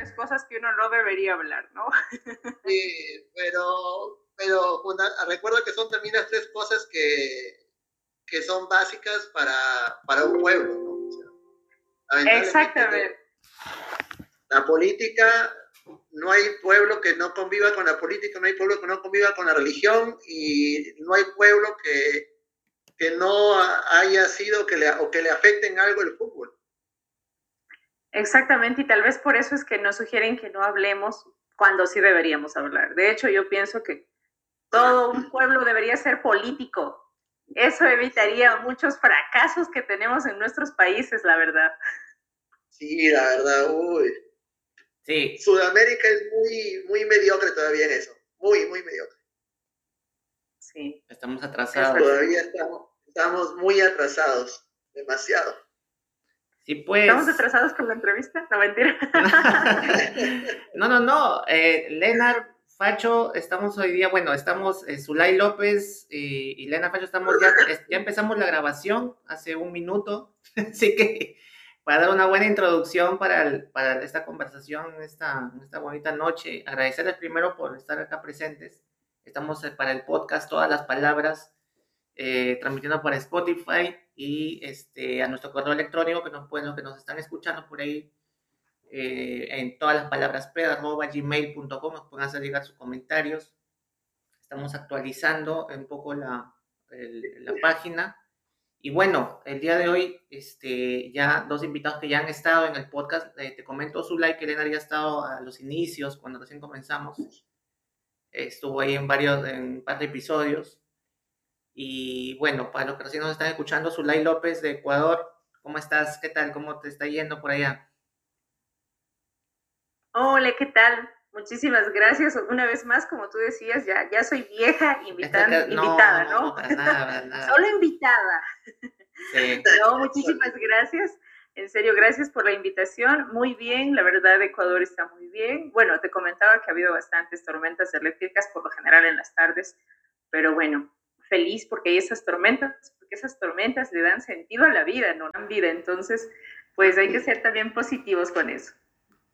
Tres cosas que uno no debería hablar, ¿no? Sí, pero, pero recuerda que son también las tres cosas que, que son básicas para, para un pueblo, ¿no? Exactamente. La política, no hay pueblo que no conviva con la política, no hay pueblo que no conviva con la religión y no hay pueblo que, que no haya sido que le, o que le afecte en algo el fútbol. Exactamente, y tal vez por eso es que nos sugieren que no hablemos cuando sí deberíamos hablar. De hecho, yo pienso que todo un pueblo debería ser político. Eso evitaría muchos fracasos que tenemos en nuestros países, la verdad. Sí, la verdad, uy. Sí. Sudamérica es muy, muy mediocre todavía en eso. Muy, muy mediocre. Sí. Estamos atrasados. Todavía estamos, estamos muy atrasados. Demasiado. Sí, pues. ¿Estamos atrasados con la entrevista? No, mentira. no, no, no. Eh, Facho, estamos hoy día, bueno, estamos eh, Zulay López y, y Lena Facho, estamos ya, ya empezamos la grabación hace un minuto. Así que para dar una buena introducción para, para esta conversación, esta, esta bonita noche, agradecerles primero por estar acá presentes. Estamos eh, para el podcast Todas las Palabras, eh, transmitiendo para Spotify y este, a nuestro correo electrónico que nos, pueden, que nos están escuchando por ahí eh, en todas las palabras gmail.com nos pueden hacer llegar sus comentarios. Estamos actualizando un poco la, la página y bueno, el día de hoy, este, ya dos invitados que ya han estado en el podcast, eh, te comento su like, Elena había estado a los inicios, cuando recién comenzamos, estuvo ahí en varios, en un par de episodios. Y bueno, para los que recién nos están escuchando, Zulay López de Ecuador, ¿cómo estás? ¿Qué tal? ¿Cómo te está yendo por allá? Hola, ¿qué tal? Muchísimas gracias. Una vez más, como tú decías, ya, ya soy vieja invitada, invitada, ¿no? Solo invitada. Sí. No, muchísimas gracias. En serio, gracias por la invitación. Muy bien, la verdad, Ecuador está muy bien. Bueno, te comentaba que ha habido bastantes tormentas eléctricas, por lo general en las tardes, pero bueno, feliz porque hay esas tormentas, porque esas tormentas le dan sentido a la vida, no dan vida. Entonces, pues hay que ser también positivos con eso.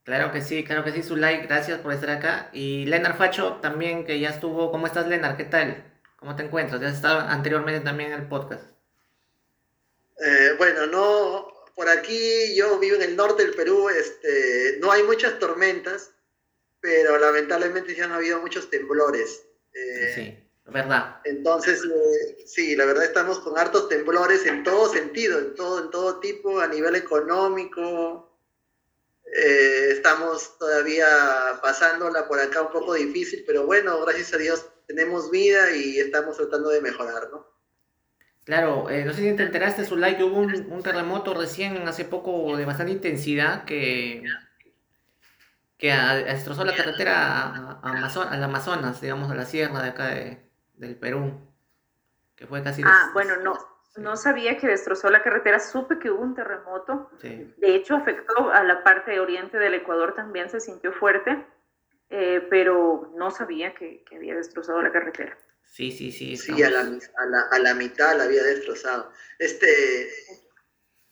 Claro que sí, claro que sí, Zulay, gracias por estar acá. Y Lenar Facho también, que ya estuvo. ¿Cómo estás, Lenar? ¿Qué tal? ¿Cómo te encuentras? Ya has estado anteriormente también en el podcast. Eh, bueno, no, por aquí yo vivo en el norte del Perú, este, no hay muchas tormentas, pero lamentablemente ya han habido muchos temblores. Eh, sí, verdad. Entonces, eh, sí, la verdad estamos con hartos temblores en todo sentido, en todo, en todo tipo, a nivel económico, eh, estamos todavía pasándola por acá un poco difícil, pero bueno, gracias a Dios tenemos vida y estamos tratando de mejorar, ¿no? Claro, eh, no sé si te enteraste, Zulay, que hubo un, terremoto recién, hace poco, de bastante intensidad, que, que destrozó la carretera a, al Amazonas, digamos, a la sierra de acá del Perú, que fue casi... Ah, bueno, no, no sabía que destrozó la carretera, supe que hubo un terremoto. De hecho, afectó a la parte oriente del Ecuador, también se sintió fuerte, eh, pero no sabía que, había destrozado la carretera. Sí, sí, sí. Sí, a la, a, la, mitad la había destrozado. Este,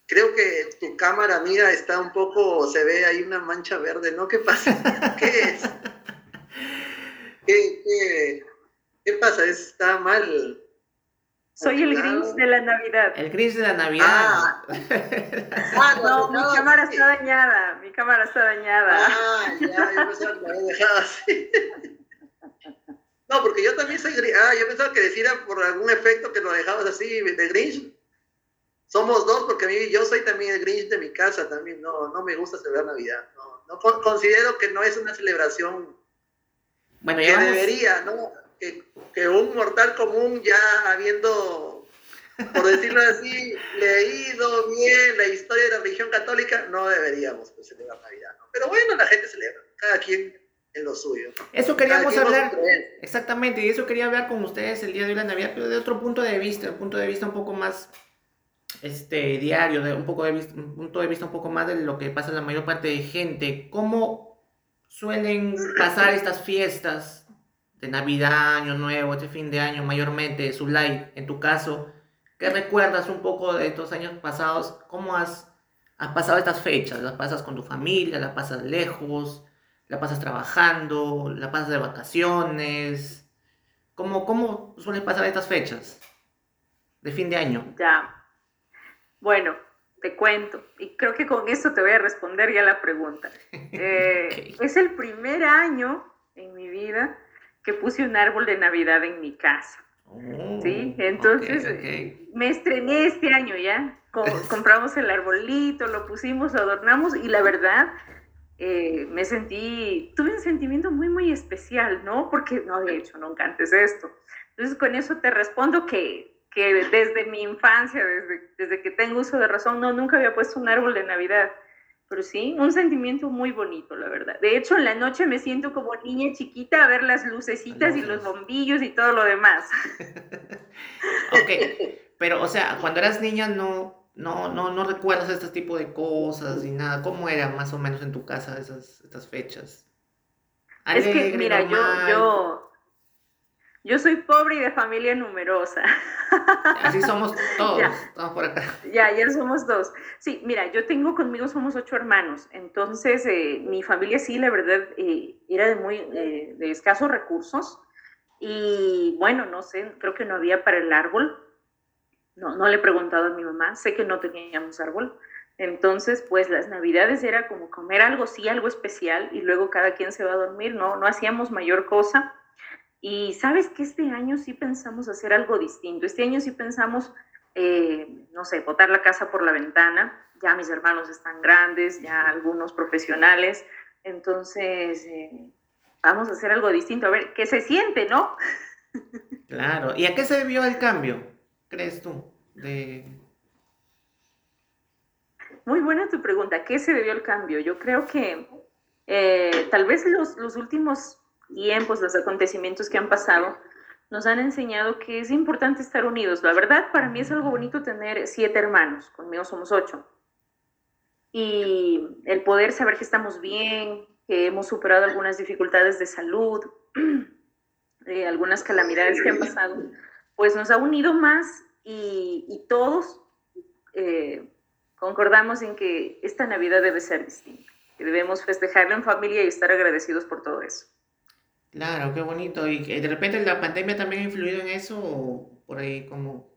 creo que tu cámara, amiga, está un poco, se ve ahí una mancha verde, ¿no? ¿Qué pasa? ¿Qué es? ¿Qué, qué, qué pasa? ¿Está mal? Soy el Grinch de la Navidad. El Grinch de la Navidad. Ah, ah no, mi cámara está dañada. Mi cámara está dañada. Ah, ya, yo pensaba que lo había dejado así. No, porque yo también soy Grinch. Ah, yo pensaba que decía por algún efecto que lo dejabas así de Grinch. Somos dos, porque a mí yo soy también el Grinch de mi casa también. No, no me gusta celebrar Navidad. No, no considero que no es una celebración bueno, que debería, ¿no? que, un mortal común ya habiendo, por decirlo así, leído bien la historia de la religión católica, no deberíamos pues, celebrar Navidad. ¿no? Pero bueno, la gente celebra, cada quien en lo suyo. Eso queríamos hablar, exactamente, y eso quería hablar con ustedes el día de la Navidad, pero de otro punto de vista, un punto de vista un poco más este diario, de un poco de vista, un punto de vista un poco más de lo que pasa en la mayor parte de gente, cómo suelen pasar estas fiestas de Navidad, Año Nuevo, este fin de año mayormente, su live, en tu caso, ¿qué recuerdas un poco de estos años pasados? ¿Cómo has has pasado estas fechas? ¿Las pasas con tu familia? ¿La pasas lejos? ¿La pasas trabajando? ¿La pasas de vacaciones? ¿Cómo, cómo suelen pasar estas fechas de fin de año? Ya. Bueno, te cuento, y creo que con esto te voy a responder ya la pregunta. Eh, es el primer año en mi vida que puse un árbol de Navidad en mi casa. ¿Sí? Oh, Entonces me estrené este año ya. compramos el arbolito, lo pusimos, lo adornamos y la verdad eh, me sentí, tuve un sentimiento muy, muy especial, ¿no? Porque no había hecho nunca antes esto. Entonces con eso te respondo que que desde mi infancia, desde, desde que tengo uso de razón, no, nunca había puesto un árbol de Navidad. Pero sí, un sentimiento muy bonito, la verdad. De hecho, en la noche me siento como niña chiquita a ver las lucecitas y los bombillos y todo lo demás. ok, pero o sea, cuando eras niña no, no, no, no recuerdas este tipo de cosas y nada. ¿Cómo era más o menos en tu casa esas, estas fechas? es que, mira, yo, yo, yo soy pobre y de familia numerosa. Así somos todos, ya. por acá. Ya, ya somos dos. Sí, mira, yo tengo conmigo, somos ocho hermanos, entonces eh, mi familia sí, la verdad, eh, era de muy, eh, de escasos recursos y bueno, no sé, creo que no había para el árbol. No, no le he preguntado a mi mamá, sé que no teníamos árbol. Entonces, pues las navidades era como comer algo, sí, algo especial y luego cada quien se va a dormir, no, no hacíamos mayor cosa y sabes que este año sí pensamos hacer algo distinto. Este año sí pensamos, eh, no sé, botar la casa por la ventana. Ya mis hermanos están grandes, ya algunos profesionales. Entonces, eh, vamos a hacer algo distinto. A ver, ¿qué se siente, no? Claro. ¿Y a qué se debió el cambio, crees tú? De... Muy buena tu pregunta. ¿Qué se debió el cambio? Yo creo que eh, tal vez los, los últimos tiempos, los acontecimientos que han pasado, nos han enseñado que es importante estar unidos. La verdad, para mí es algo bonito tener siete hermanos, conmigo somos ocho. Y el poder saber que estamos bien, que hemos superado algunas dificultades de salud, eh, algunas calamidades que han pasado, pues nos ha unido más y, todos eh, concordamos en que esta Navidad debe ser distinta, que debemos festejarla en familia y estar agradecidos por todo eso. Claro, qué bonito. ¿Y de repente la pandemia también ha influido en eso o por ahí como...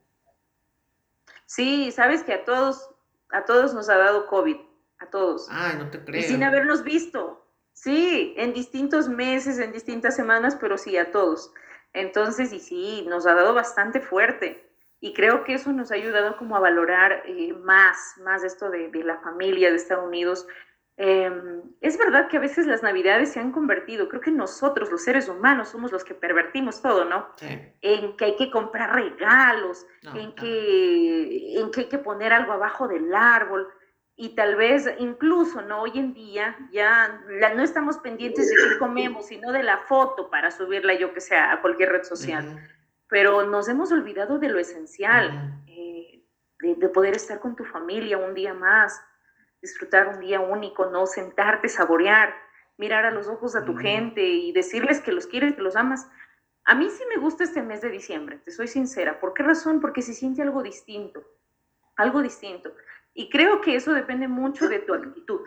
Sí, sabes que a todos, a todos nos ha dado COVID, a todos. Ay, no te creo. Y sin habernos visto. Sí, en distintos meses, en distintas semanas, pero sí a todos. Entonces, y sí, nos ha dado bastante fuerte. Y creo que eso nos ha ayudado como a valorar eh, más, más esto de, de, la familia, de estar unidos. Em, es verdad que a veces las navidades se han convertido, creo que nosotros los seres humanos somos los que pervertimos todo, ¿no? En que hay que comprar regalos, en, que, en que hay que poner algo abajo del árbol y tal vez incluso, ¿no? Hoy en día ya no estamos pendientes de qué comemos, sino de la foto para subirla, yo que sea, a cualquier red social. Pero nos hemos olvidado de lo esencial, eh, de poder estar con tu familia un día más, disfrutar un día único, ¿no? Sentarte, saborear, mirar a los ojos a tu gente y decirles que los quieres, que los amas. A mí sí me gusta este mes de diciembre, te soy sincera. ¿Por qué razón? Porque se siente algo distinto, algo distinto. Y creo que eso depende mucho de tu actitud.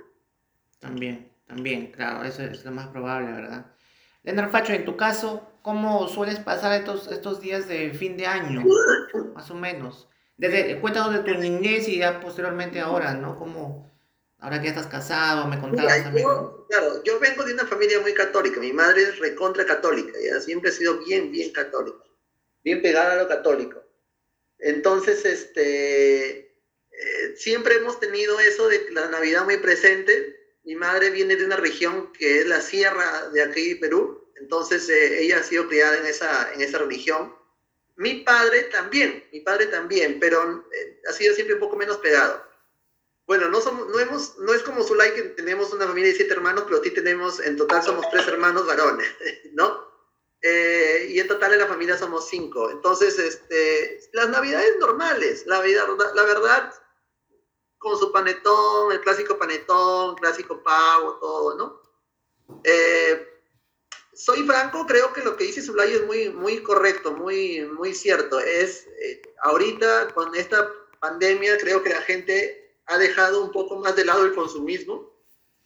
También, también, claro, eso es lo más probable, ¿verdad? Leonardo Facho, en tu caso, ¿cómo sueles pasar estos, estos días de fin de año, más o menos? Desde, cuéntanos de tu niñez y ya posteriormente ahora, ¿no? ¿Cómo, Ahora que estás casado, me contabas también. Yo, claro, yo vengo de una familia muy católica. Mi madre es recontra católica. ¿ya? Siempre ha sido bien, bien católica. Bien pegada a lo católico. Entonces, este, eh, siempre hemos tenido eso de la Navidad muy presente. Mi madre viene de una región que es la sierra de aquí, Perú. Entonces, eh, ella ha sido criada en esa, en esa religión. Mi padre también, mi padre también, pero eh, ha sido siempre un poco menos pegado. Bueno, no, somos, no, hemos, no es como Zulay que tenemos una familia de siete hermanos, pero sí tenemos, en total somos tres hermanos varones, ¿no? Eh, y en total en la familia somos cinco. Entonces, este, las navidades normales, la, vida, la verdad, con su panetón, el clásico panetón, clásico pavo, todo, ¿no? Eh, soy franco, creo que lo que dice Zulay es muy, muy correcto, muy, muy cierto. Es, eh, ahorita con esta pandemia, creo que la gente ha dejado un poco más de lado el consumismo,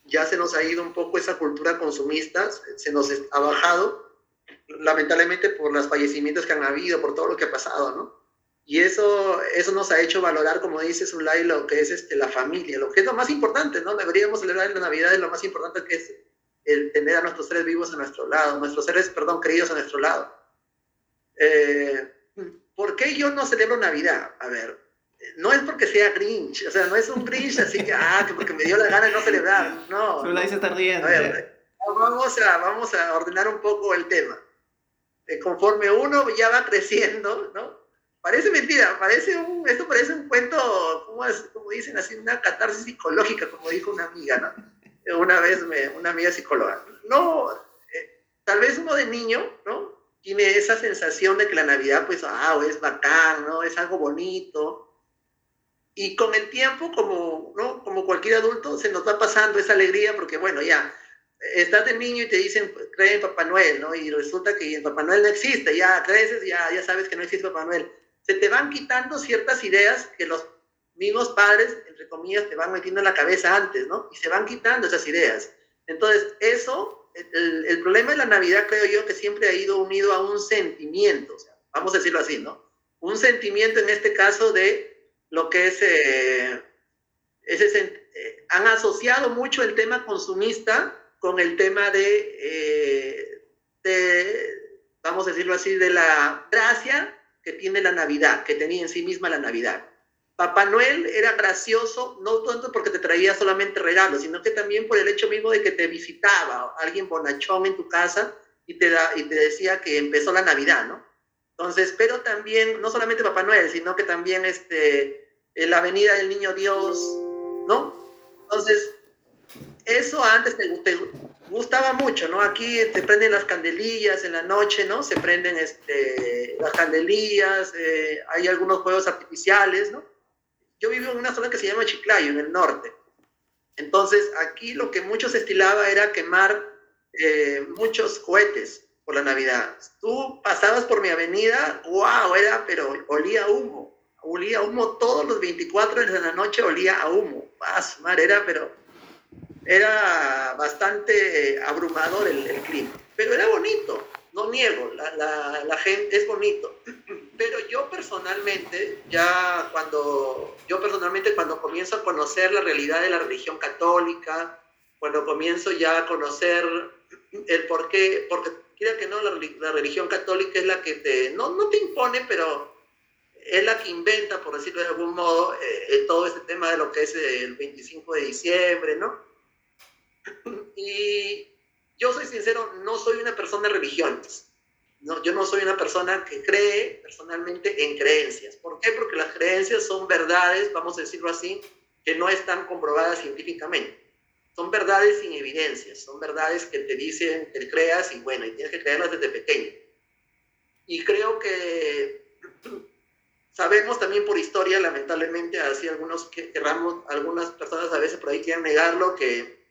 ya se nos ha ido un poco esa cultura consumista, se nos ha bajado, lamentablemente por los fallecimientos que han habido, por todo lo que ha pasado, ¿no? Y eso, eso nos ha hecho valorar, como dice Zulay, lo que es este, la familia, lo que es lo más importante, ¿no? Deberíamos celebrar la Navidad, lo más importante que es el tener a nuestros seres vivos a nuestro lado, nuestros seres, perdón, queridos a nuestro lado. Eh, ¿Por qué yo no celebro Navidad? A ver, no es porque sea Grinch, o sea, no es un Grinch así que, ah, que porque me dio la gana de no celebrar, no. Zulay se está riendo. vamos, a, vamos a ordenar un poco el tema. Eh, conforme uno ya va creciendo, ¿no? Parece mentira, parece un, esto parece un cuento, como, como dicen así, una catarsis psicológica, como dijo una amiga, ¿no? Una vez me, una amiga psicóloga. No, eh, tal vez uno de niño, ¿no? Tiene esa sensación de que la Navidad, pues, ah, es bacán, ¿no? Es algo bonito. Y con el tiempo, como, ¿no? Como cualquier adulto, se nos va pasando esa alegría porque, bueno, ya, estás de niño y te dicen, cree en Papá Noel, ¿no? Y resulta que Papá Noel no existe, ya creces, ya, ya sabes que no existe Papá Noel se te van quitando ciertas ideas que los mismos padres, entre comillas, te van metiendo en la cabeza antes, ¿no? Y se van quitando esas ideas. Entonces, eso, el, problema de la Navidad creo yo que siempre ha ido unido a un sentimiento, vamos a decirlo así, ¿no? Un sentimiento en este caso de lo que es, eh, ese, eh, han asociado mucho el tema consumista con el tema de, eh, de, vamos a decirlo así, de la gracia que tiene la Navidad, que tenía en sí misma la Navidad. Papá Noel era gracioso, no tanto porque te traía solamente regalos, sino que también por el hecho mismo de que te visitaba alguien bonachón en tu casa y te, da, y te decía que empezó la Navidad, ¿no? Entonces, pero también, no solamente Papá Noel, sino que también este, la venida del Niño Dios, ¿no? Entonces, eso antes te, te, gustaba mucho, ¿no? Aquí te prenden las candelillas en la noche, ¿no? Se prenden este, las candelillas, eh, hay algunos juegos artificiales, ¿no? Yo vivo en una zona que se llama Chiclayo, en el norte. Entonces, aquí lo que mucho se estilaba era quemar eh, muchos cohetes por la Navidad. Tú pasabas por mi avenida, wow, era, pero olía humo. Olía humo todos los 24 de la noche, olía a humo. Paz, mar, era, pero era bastante abrumador el, clima, pero era bonito, no niego, la, la, gente es bonito. Pero yo personalmente, ya cuando, yo personalmente cuando comienzo a conocer la realidad de la religión católica, cuando comienzo ya a conocer el por qué, porque quiera que no, la, la, religión católica es la que te, no, no te impone, pero es la que inventa, por decirlo de algún modo, eh, todo este tema de lo que es el 25 de diciembre, ¿no? Y yo soy sincero, no soy una persona de religiones. No, yo no soy una persona que cree personalmente en creencias. ¿Por qué? Porque las creencias son verdades, vamos a decirlo así, que no están comprobadas científicamente. Son verdades sin evidencias, son verdades que te dicen que creas y bueno, y tienes que creerlas desde pequeño. Y creo que sabemos también por historia, lamentablemente, así algunos que querramos, algunas personas a veces por ahí quieren negarlo, que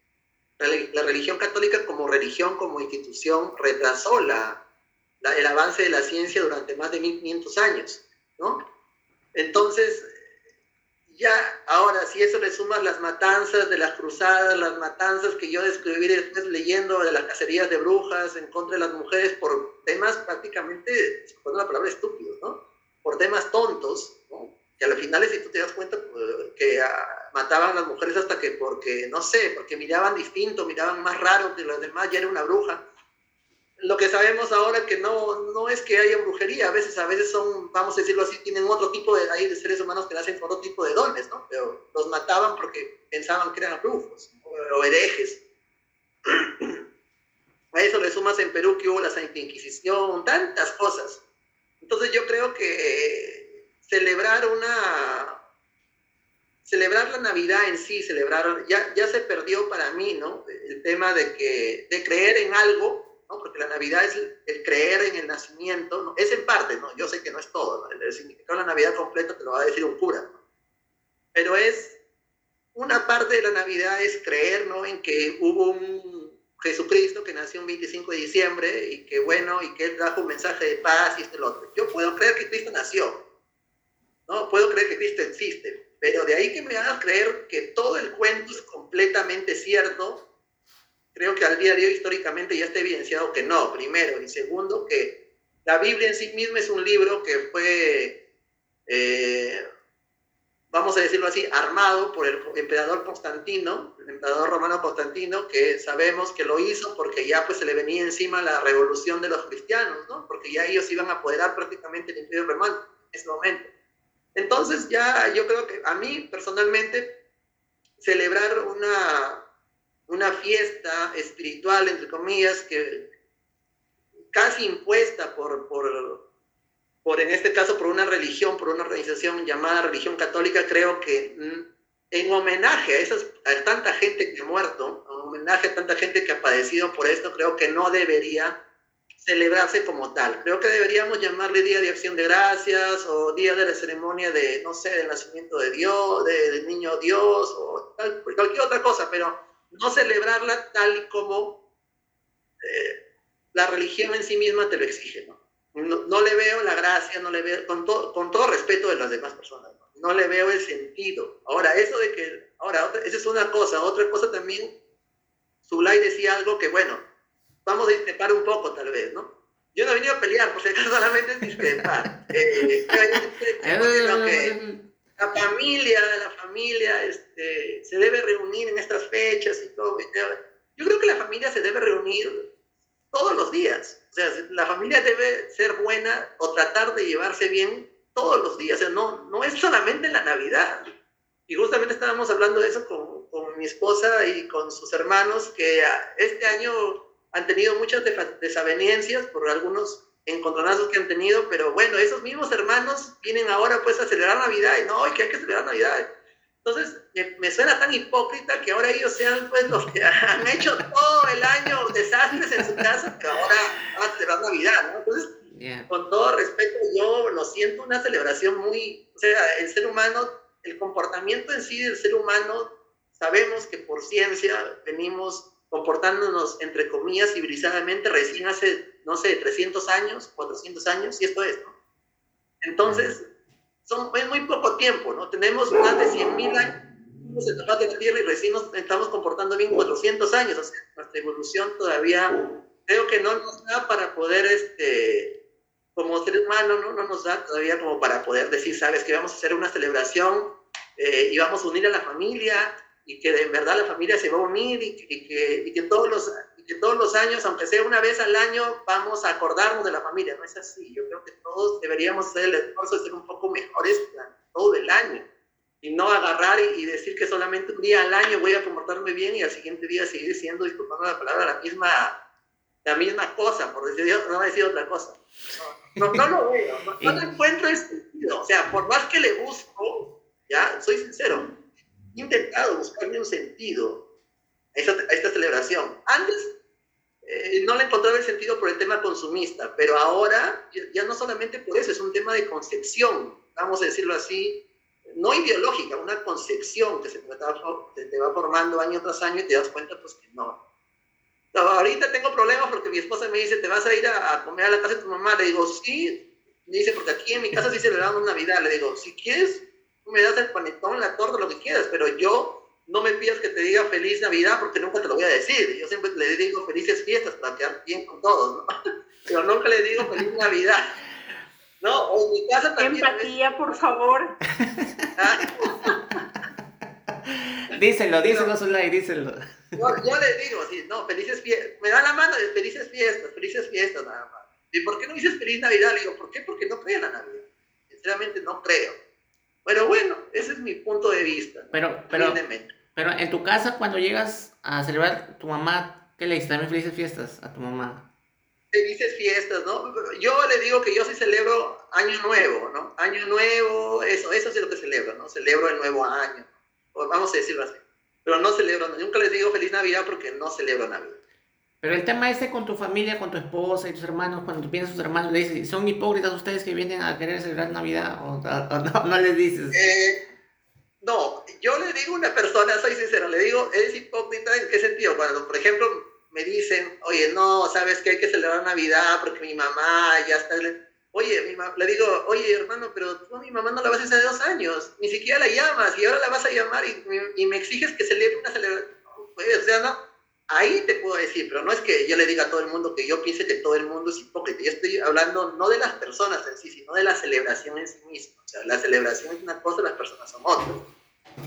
la religión católica como religión, como institución, retrasó la, el avance de la ciencia durante más de 1500 años, ¿no? Entonces, ya ahora, si eso le sumas las matanzas de las cruzadas, las matanzas que yo describí después leyendo de las cacerías de brujas en contra de las mujeres por temas prácticamente, perdón la palabra, estúpidos, ¿no? Por temas tontos. Que al final, si tú te das cuenta pues, que mataban a las mujeres hasta que, porque, no sé, porque miraban distinto, miraban más raro que los demás, ya era una bruja. Lo que sabemos ahora que no, no es que haya brujería, a veces, a veces son, vamos a decirlo así, tienen otro tipo de, hay de seres humanos que nacen con otro tipo de dones, ¿no? Pero los mataban porque pensaban que eran brujos o, herejes. A eso le sumas en Perú que hubo la Santa Inquisición, tantas cosas. Entonces yo creo que celebrar una, celebrar la Navidad en sí, celebrar, ya, ya se perdió para mí, ¿no? El tema de, que, de creer en algo, ¿no? Porque la Navidad es el, creer en el nacimiento, ¿no? Es en parte, ¿no? Yo sé que no es todo, ¿no? El, significado de la Navidad completo te lo va a decir un cura, ¿no? Pero es, una parte de la Navidad es creer, ¿no? En que hubo un Jesucristo que nació un 25 de diciembre y que, bueno, y que él trajo un mensaje de paz y esto y lo otro. Yo puedo creer que Cristo nació, ¿no? Puedo creer que Cristo existe, Pero de ahí que me hagas creer que todo el cuento es completamente cierto, creo que al día de hoy históricamente ya está evidenciado que no, primero. Y segundo, que la Biblia en sí misma es un libro que fue, eh, vamos a decirlo así, armado por el emperador Constantino, el emperador romano Constantino, que sabemos que lo hizo porque ya pues se le venía encima la revolución de los cristianos, ¿no? Porque ya ellos iban a apoderar prácticamente el imperio romano en ese momento. Entonces ya yo creo que a mí personalmente celebrar una una fiesta espiritual, entre comillas, que casi impuesta por, por, por, en este caso, por una religión, por una organización llamada religión católica, creo que mm, en homenaje a, esas, a tanta gente que ha muerto, en homenaje a tanta gente que ha padecido por esto, creo que no debería celebrarse como tal. Creo que deberíamos llamarle Día de Acción de Gracias o Día de la Ceremonia de, no sé, del nacimiento de Dios, del niño Dios o cualquier otra cosa, pero no celebrarla tal como eh, la religión en sí misma te lo exige. ¿no? No, le veo la gracia, no le veo, con, con todo respeto de las demás personas, ¿no? le veo el sentido. Ahora, eso de que, ahora, esa es una cosa, otra cosa también, Zulay decía algo que, bueno, vamos a discrepar un poco tal vez, ¿no? Yo no he venido a pelear, por si acaso solamente es discrepar. Eh, la familia, la familia este, se debe reunir en estas fechas y todo. Yo creo que la familia se debe reunir todos los días. O sea, la familia debe ser buena o tratar de llevarse bien todos los días. O sea, no, no es solamente en la Navidad. Y justamente estábamos hablando de eso con, con mi esposa y con sus hermanos, que este año han tenido muchas desavenencias por algunos encontronazos que han tenido, pero bueno, esos mismos hermanos vienen ahora pues a celebrar Navidad y no, que hay que celebrar Navidad. Entonces, me, suena tan hipócrita que ahora ellos sean pues los que han hecho todo el año desastres en su casa, que ahora van a celebrar Navidad, ¿no? Entonces, con todo respeto, yo lo siento una celebración muy, o sea, el ser humano, el comportamiento en sí del ser humano, sabemos que por ciencia venimos comportándonos, entre comillas, civilizadamente recién hace no sé, 300 años, 400 años, y esto es, ¿no? Entonces, son, es muy poco tiempo, ¿no? Tenemos más de 100.000 años en la de la Tierra y recién nos estamos comportando bien 400 años, o sea, nuestra evolución todavía, creo que no nos da para poder, este, como ser humano, ¿no? no nos da todavía como para poder decir, sabes, que vamos a hacer una celebración eh, y vamos a unir a la familia y que de verdad la familia se va a unir y, que, y que todos los que todos los años, aunque sea una vez al año, vamos a acordarnos de la familia. No es así. Yo creo que todos deberíamos hacer el esfuerzo de ser un poco mejores todo el año. Y no agarrar y, decir que solamente un día al año voy a comportarme bien y al siguiente día seguir siendo, disculpando la palabra, la misma, la misma cosa, por decir, no decir otra cosa. No, no, lo veo, no, no encuentro el sentido. O sea, por más que le busco, ya, soy sincero, he intentado buscarme un sentido a esta, celebración. Antes eh, no le encontraba el sentido por el tema consumista, pero ahora ya no solamente por eso, es un tema de concepción, vamos a decirlo así, no ideológica, una concepción que se te va, formando año tras año y te das cuenta pues que no. ahorita tengo problemas porque mi esposa me dice, ¿te vas a ir a, comer a la casa de tu mamá? Le digo, sí. Me dice, porque aquí en mi casa sí celebramos Navidad. Le digo, si quieres, me das el panetón, la torta, lo que quieras, pero yo no me pidas que te diga feliz Navidad porque nunca te lo voy a decir. Yo siempre le digo felices fiestas para quedar bien con todos, ¿no? Pero nunca le digo feliz Navidad. No, o en mi casa también. Empatía, por favor. díselo, díselo, Zulay, díselo. Yo, yo le digo así, no, felices fiestas. Me da la mano de felices fiestas, felices fiestas nada más. ¿Y por qué no dices feliz Navidad? Le digo, ¿por qué? Porque no creo en la Navidad. Sinceramente no creo. Pero bueno, ese es mi punto de vista. Pero, pero, pero en tu casa, cuando llegas a celebrar tu mamá, ¿qué le dices? También felices fiestas a tu mamá. Felices fiestas, ¿no? Yo le digo que yo sí celebro Año Nuevo, ¿no? Año Nuevo, eso, eso es lo que celebro, ¿no? Celebro el nuevo año, vamos a decirlo así. Pero no celebro, nunca les digo feliz Navidad porque no celebro Navidad. Pero el tema ese con tu familia, con tu esposa y tus hermanos, cuando piensas a tus hermanos, le dices, ¿son hipócritas ustedes que vienen a querer celebrar Navidad? ¿O, no, les dices? Eh, no, yo le digo a una persona, soy sincero, le digo, ¿es hipócrita en qué sentido? Cuando, por ejemplo, me dicen, oye, no, ¿sabes que hay que celebrar Navidad porque mi mamá ya está... Oye, le digo, oye, hermano, pero tú a mi mamá no la vas hace dos años, ni siquiera la llamas y ahora la vas a llamar y, y me exiges que celebre una celebración. Pues, o sea, no, ahí te puedo decir, pero no es que yo le diga a todo el mundo que yo piense que todo el mundo es hipócrita. Yo estoy hablando no de las personas en sí, sino de la celebración en sí misma. O sea, la celebración es una cosa, las personas son otras.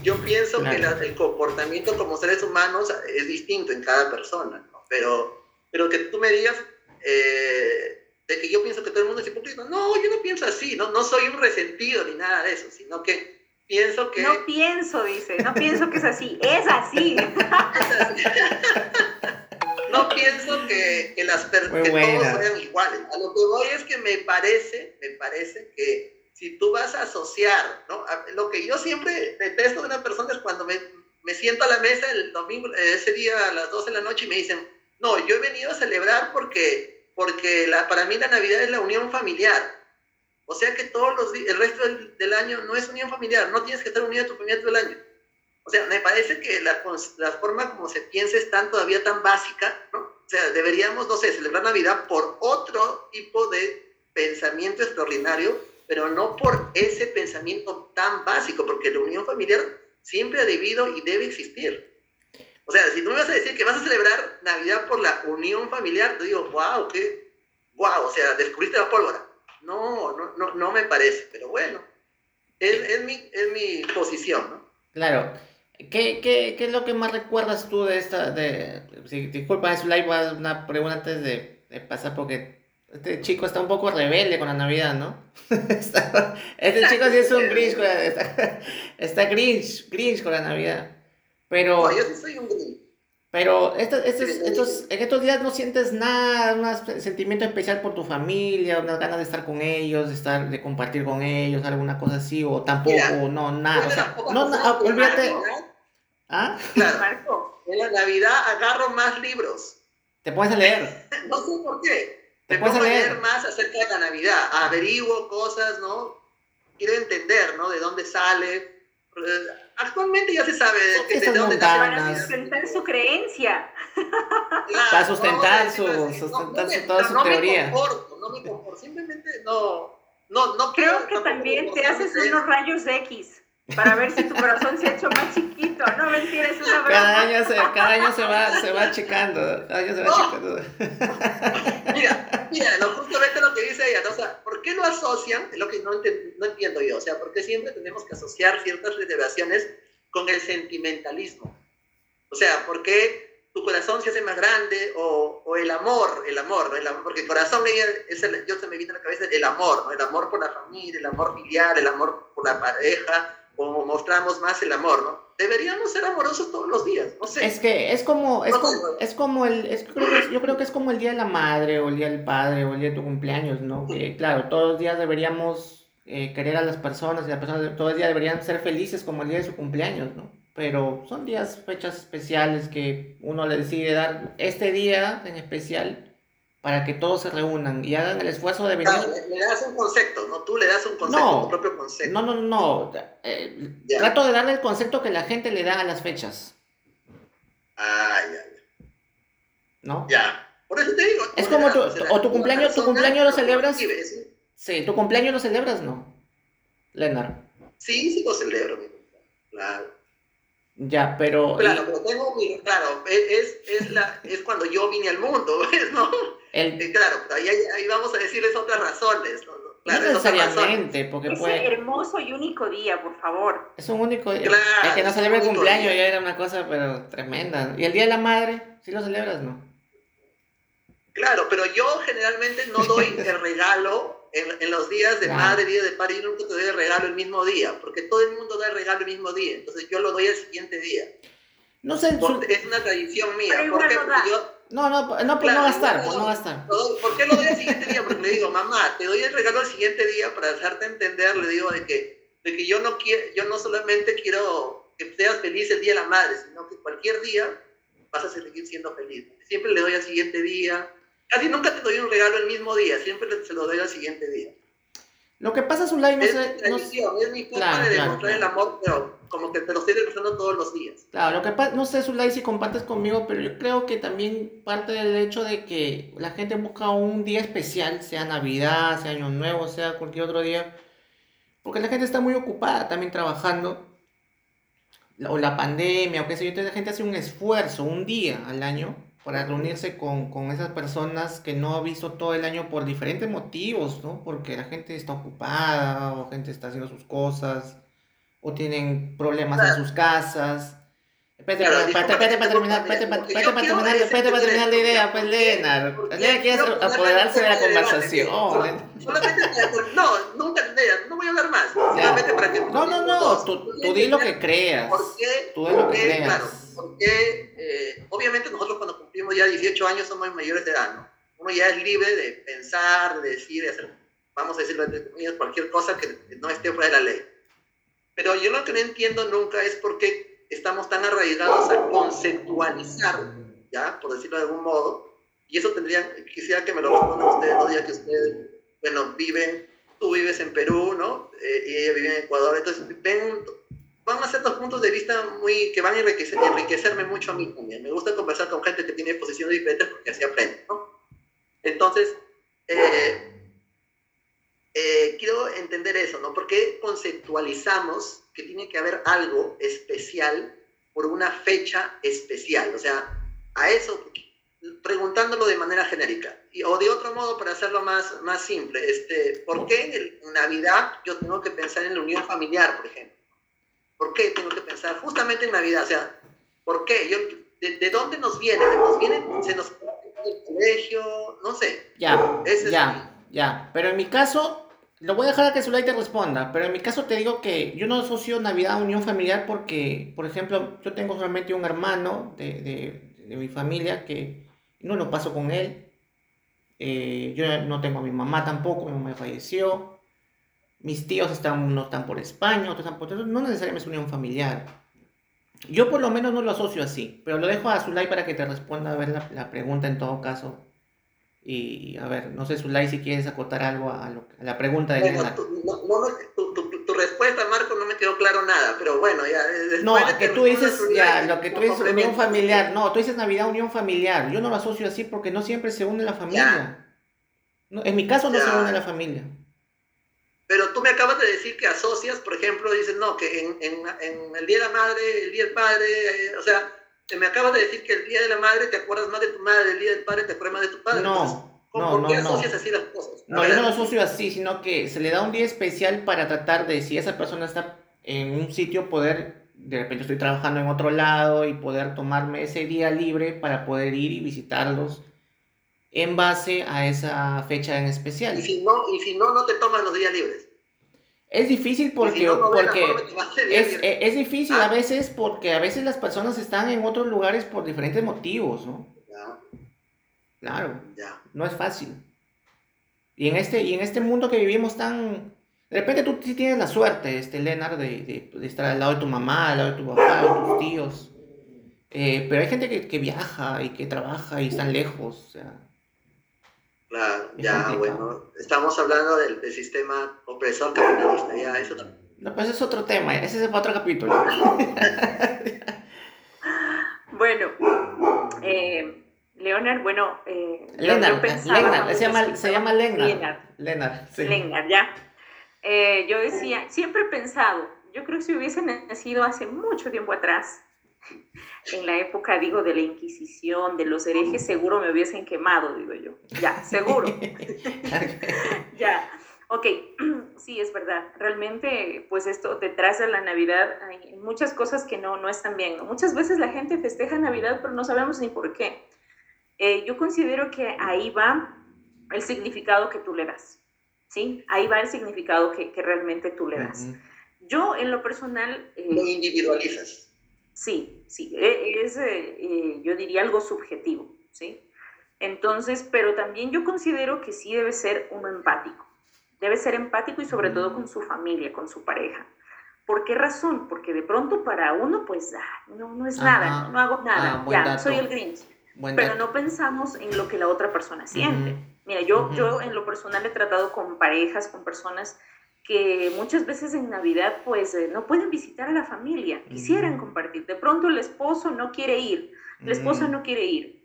Yo pienso que el comportamiento como seres humanos es distinto en cada persona, ¿no? pero, pero que tú me digas, eh, de que yo pienso que todo el mundo es hipócrita. No, yo no pienso así, no, no soy un resentido ni nada de eso, sino que pienso que... No pienso, dice, no pienso que es así, es así. no pienso que, que las que todos sean iguales. A lo que voy es que me parece, me parece que si tú vas a asociar, ¿no? lo que yo siempre detesto de una persona es cuando me, me siento a la mesa el domingo, ese día a las 12 de la noche y me dicen, no, yo he venido a celebrar porque porque la, para mí la Navidad es la unión familiar. O sea que todos los el resto del, año no es unión familiar, no tienes que estar unido a tu familia todo el año. O sea, me parece que la, la forma como se piensa es tan todavía tan básica, ¿no? O sea, deberíamos, no sé, celebrar Navidad por otro tipo de pensamiento extraordinario, pero no por ese pensamiento tan básico, porque la unión familiar siempre ha debido y debe existir. O sea, si tú me vas a decir que vas a celebrar Navidad por la unión familiar, te digo, wow, qué, wow, o sea, descubriste la pólvora. No, no, no, no me parece, pero bueno, es, es, mi, es mi posición, ¿no? Claro. ¿Qué, qué, ¿Qué, es lo que más recuerdas tú de esta, de, si, disculpa, es live, una pregunta antes de, de, pasar porque este chico está un poco rebelde con la Navidad, ¿no? este chico sí es un Grinch, está, está Grinch, Grinch con la Navidad. Pero. yo sí soy un Pero estos, estos, en estos días no sientes nada, un sentimiento especial por tu familia, unas ganas de estar con ellos, de estar, de compartir con ellos, alguna cosa así, o tampoco, no, nada. O sea, no, no, olvídate. ¿Ah? Claro, Marco, en la Navidad agarro más libros. ¿Te puedes leer? no sé por qué. ¿Te puedes leer? leer más acerca de la Navidad. Averiguo cosas, ¿no? Quiero entender, ¿no? De dónde sale actualmente ya se sabe de, de dónde Para sustentar su creencia. para sustentar su, sustentar su, toda su no teoría. Me comporto, no me comporto, simplemente no, no, no creo que también te haces unos rayos X para ver si tu corazón se ha hecho más chiquito. No mentira, es una Cada año se, cada año se va, se va checando. Cada año se va checando. mira, mira, no, justamente lo que dice ella, ¿no? o sea, ¿por qué lo asocian? Es lo que no, no entiendo yo. O sea, ¿por qué siempre tenemos que asociar ciertas celebraciones con el sentimentalismo? O sea, ¿por qué tu corazón se hace más grande o, o el amor, el amor, ¿no? el amor, porque el corazón es el, yo se me viene a la cabeza el amor, ¿no? el amor por la familia, el amor filial, el amor por la pareja, o mostramos más el amor, ¿no? Deberíamos ser amorosos todos los días, no sé. Es que es como, es, como, es como el, es, yo creo que es como el Día de la Madre, o el Día del Padre, o el Día de tu cumpleaños, ¿no? Que claro, todos los días deberíamos eh, querer a las personas, y las personas todos los días deberían ser felices como el día de su cumpleaños, ¿no? Pero son días, fechas especiales que uno le decide dar este día en especial para que todos se reúnan y hagan el esfuerzo de venir. le, das un concepto, ¿no? Tú le das un concepto, no, tu propio concepto. No, no, no. Eh, trato de darle el concepto que la gente le da a las fechas. Ah, ya, ya. ¿No? Ya. Por eso te digo. Es como tu, o tu cumpleaños, tu cumpleaños lo celebras. ¿sí? tu cumpleaños lo celebras, ¿no? Leonard. Sí, sí lo celebro, claro. Ya, pero... Claro, pero tengo mi... Claro, es, es, la, es cuando yo vine al mundo, ¿ves? ¿no? Eh, claro, ahí, ahí, vamos a decirles otras razones, ¿no? Claro, no necesariamente, porque Ese puede... hermoso y único día, por favor. Es un único día. Claro, es que no celebra el cumpleaños ya era una cosa, pero tremenda. ¿Y el Día de la Madre? ¿Sí lo celebras, no? Claro, pero yo generalmente no doy el regalo en, en, los días de madre, día de padre, yo nunca te doy el regalo el mismo día, porque todo el mundo da el regalo el mismo día, entonces yo lo doy el siguiente día. No sé. Es una tradición mía, porque yo no, no, no, pues no va a estar, pues no va a estar. ¿Por qué lo doy al siguiente día? Porque le digo, mamá, te doy el regalo al siguiente día para hacerte entender, le digo, de que, de que yo, no quiero, yo no solamente quiero que seas feliz el día de la madre, sino que cualquier día vas a seguir siendo feliz. Siempre le doy al siguiente día. Casi nunca te doy un regalo el mismo día, siempre se lo doy al siguiente día. Lo que pasa, Zulay, no es sé... Tradición, Es mi forma de demostrar el amor, pero como que te lo estoy regresando todos los días. Claro, lo que pasa, no sé, Zulay, si compartes conmigo, pero yo creo que también parte del hecho de que la gente busca un día especial, sea Navidad, sea Año Nuevo, sea cualquier otro día, porque la gente está muy ocupada también trabajando, o la pandemia, o qué sé yo, entonces la gente hace un esfuerzo, un día al año, para reunirse con, con, esas personas que no ha visto todo el año por diferentes motivos, ¿no? Porque la gente está ocupada, o gente está haciendo sus cosas, o tienen problemas en sus casas. Espérate, espérate, espérate para terminar, espérate para terminar, espérate para terminar la idea, pues Lena. Lena quiere apoderarse de la conversación. no, nunca, no voy a hablar más. Solamente para que. No, no, no, tú, tú di lo que creas. Tú di lo que creas. Claro, porque eh, obviamente nosotros cuando cumplimos ya 18 años somos mayores de edad, ¿no? Uno ya es libre de pensar, de decir, de hacer, vamos a comillas, cualquier cosa que no esté fuera de la ley. Pero yo lo que no entiendo nunca es por qué estamos tan arraigados a conceptualizar, ¿ya? Por decirlo de algún modo, y eso tendría, quisiera que me lo respondan ustedes, los días que ustedes, bueno, viven, tú vives en Perú, ¿no? Eh, y ella vive en Ecuador, entonces ven van a ser dos puntos de vista muy, que van a enriquecer, enriquecerme mucho a mí también. Me gusta conversar con gente que tiene posiciones diferentes porque así aprendo, ¿no? Entonces, eh, eh, quiero entender eso, ¿no? ¿Por qué conceptualizamos que tiene que haber algo especial por una fecha especial? O sea, a eso, preguntándolo de manera genérica. Y, o de otro modo, para hacerlo más, más simple, este, ¿por qué en Navidad yo tengo que pensar en la unión familiar, por ejemplo? ¿Por qué tengo que pensar justamente en Navidad? O sea, ¿por qué? Yo, de, dónde nos viene? ¿Nos viene? ¿Se nos el colegio? No sé. Ya, ya, ya. Pero en mi caso, lo voy a dejar a que Zulay te responda, pero en mi caso te digo que yo no asocio Navidad a unión familiar porque, por ejemplo, yo tengo solamente un hermano de, de, de mi familia que no lo paso con él. Eh, yo no tengo a mi mamá tampoco, mi mamá falleció mis tíos están, no están por España, otros están por... No necesariamente es unión familiar. Yo por lo menos no lo asocio así, pero lo dejo a Zulay para que te responda a ver la, pregunta en todo caso. Y a ver, no sé, Zulay, si quieres acotar algo a, la pregunta de Elena. Tu, tu, respuesta, Marco, no me quedó claro nada, pero bueno, ya. No, que, tú dices, ya, lo que tú dices unión familiar. No, tú dices Navidad, unión familiar. Yo no lo asocio así porque no siempre se une la familia. en mi caso no se une la familia. Pero tú me acabas de decir que asocias, por ejemplo, dices, no, que en, en, en, el Día de la Madre, el Día del Padre, eh, o sea, me acabas de decir que el Día de la Madre te acuerdas más de tu madre, el Día del Padre te acuerdas más de tu padre. No, no, ¿por qué asocias así las cosas? No, yo no lo asocio así, sino que se le da un día especial para tratar de, si esa persona está en un sitio, poder, de repente estoy trabajando en otro lado y poder tomarme ese día libre para poder ir y visitarlos en base a esa fecha en especial. Y si no, y si no, no te toman los días libres. Es difícil porque, porque es, es, difícil a ah. veces porque a veces las personas están en otros lugares por diferentes motivos, ¿no? Claro, ya. no es fácil. Y en este, y en este mundo que vivimos tan... De repente tú sí tienes la suerte, este, Leonard, de, de, estar al lado de tu mamá, al lado de tu papá, de tus tíos. Eh, pero hay gente que, que, viaja y que trabaja y están lejos, o sea... Claro, ya, bueno, estamos hablando del, sistema opresor capitalista, ya, eso No, pues es otro tema, ese es otro capítulo. bueno, eh, Leonard, bueno, eh, Leonard, Leonard se, llama, se llama Leonard. Leonard, sí. Leonard, ya. Eh, yo decía, siempre he pensado, yo creo que si hubiese nacido hace mucho tiempo atrás, en la época, digo, de la Inquisición, de los herejes, seguro me hubiesen quemado, digo yo. Ya, seguro. ya. Ok, sí, es verdad. Realmente, pues esto detrás de la Navidad hay muchas cosas que no, no están bien. Muchas veces la gente festeja Navidad, pero no sabemos ni por qué. Eh, yo considero que ahí va el significado que tú le das. ¿Sí? Ahí va el significado que, que realmente tú le das. Yo, en lo personal... Eh, lo individualizas Sí, sí, e, es, eh, yo diría algo subjetivo, ¿sí? Entonces, pero también yo considero que sí debe ser uno empático. Debe ser empático y sobre todo con su familia, con su pareja. ¿Por qué razón? Porque de pronto para uno, pues, ah, no, no es nada, no, hago nada, ah, ya, soy el Grinch. pero no pensamos en lo que la otra persona siente. Mira, yo, yo en lo personal he tratado con parejas, con personas que muchas veces en Navidad pues eh, no pueden visitar a la familia, quisieran compartir. De pronto el esposo no quiere ir, la esposa no quiere ir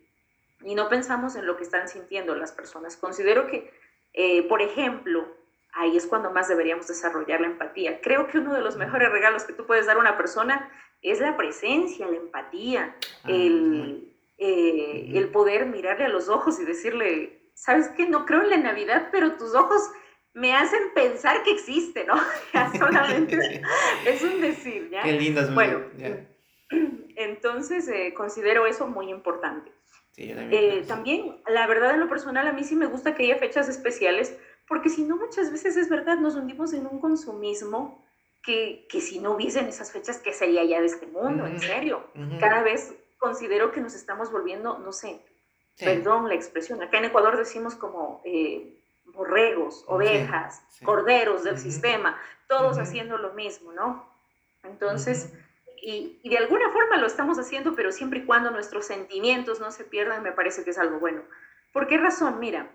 y no pensamos en lo que están sintiendo las personas. Considero que, eh, por ejemplo, ahí es cuando más deberíamos desarrollar la empatía. Creo que uno de los mejores regalos que tú puedes dar a una persona es la presencia, la empatía, el, eh, el poder mirarle a los ojos y decirle, ¿sabes qué? No creo en la Navidad, pero tus ojos me hacen pensar que existe, ¿no? solamente es un decir, ¿ya? Qué lindo es Bueno, entonces eh, considero eso muy importante. Eh, también, la verdad, en lo personal, a mí sí me gusta que haya fechas especiales, porque si no, muchas veces es verdad, nos hundimos en un consumismo que, que si no hubiesen esas fechas, ¿qué sería ya de este mundo? En serio. Cada vez considero que nos estamos volviendo, no sé, perdón la expresión, acá en Ecuador decimos como eh, borregos, ovejas, corderos del sistema, todos haciendo lo mismo, ¿no? Entonces, y, y, de alguna forma lo estamos haciendo, pero siempre y cuando nuestros sentimientos no se pierdan, me parece que es algo bueno. ¿Por qué razón? Mira,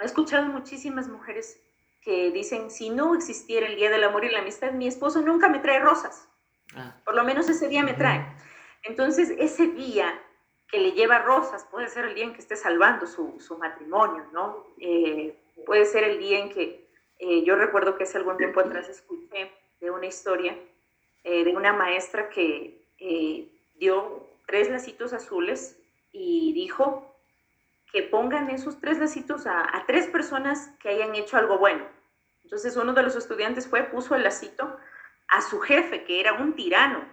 he escuchado muchísimas mujeres que dicen, si no existiera el Día del Amor y la Amistad, mi esposo nunca me trae rosas. Ah. Por lo menos ese día me trae. Entonces, ese día que le lleva rosas puede ser el día en que esté salvando su, su matrimonio, ¿no? Eh, puede ser el día en que eh, yo recuerdo que hace algún tiempo atrás escuché de una historia eh, de una maestra que dio tres lacitos azules y dijo que pongan esos tres lacitos a, a, tres personas que hayan hecho algo bueno. Entonces uno de los estudiantes fue, puso el lacito a su jefe, que era un tirano.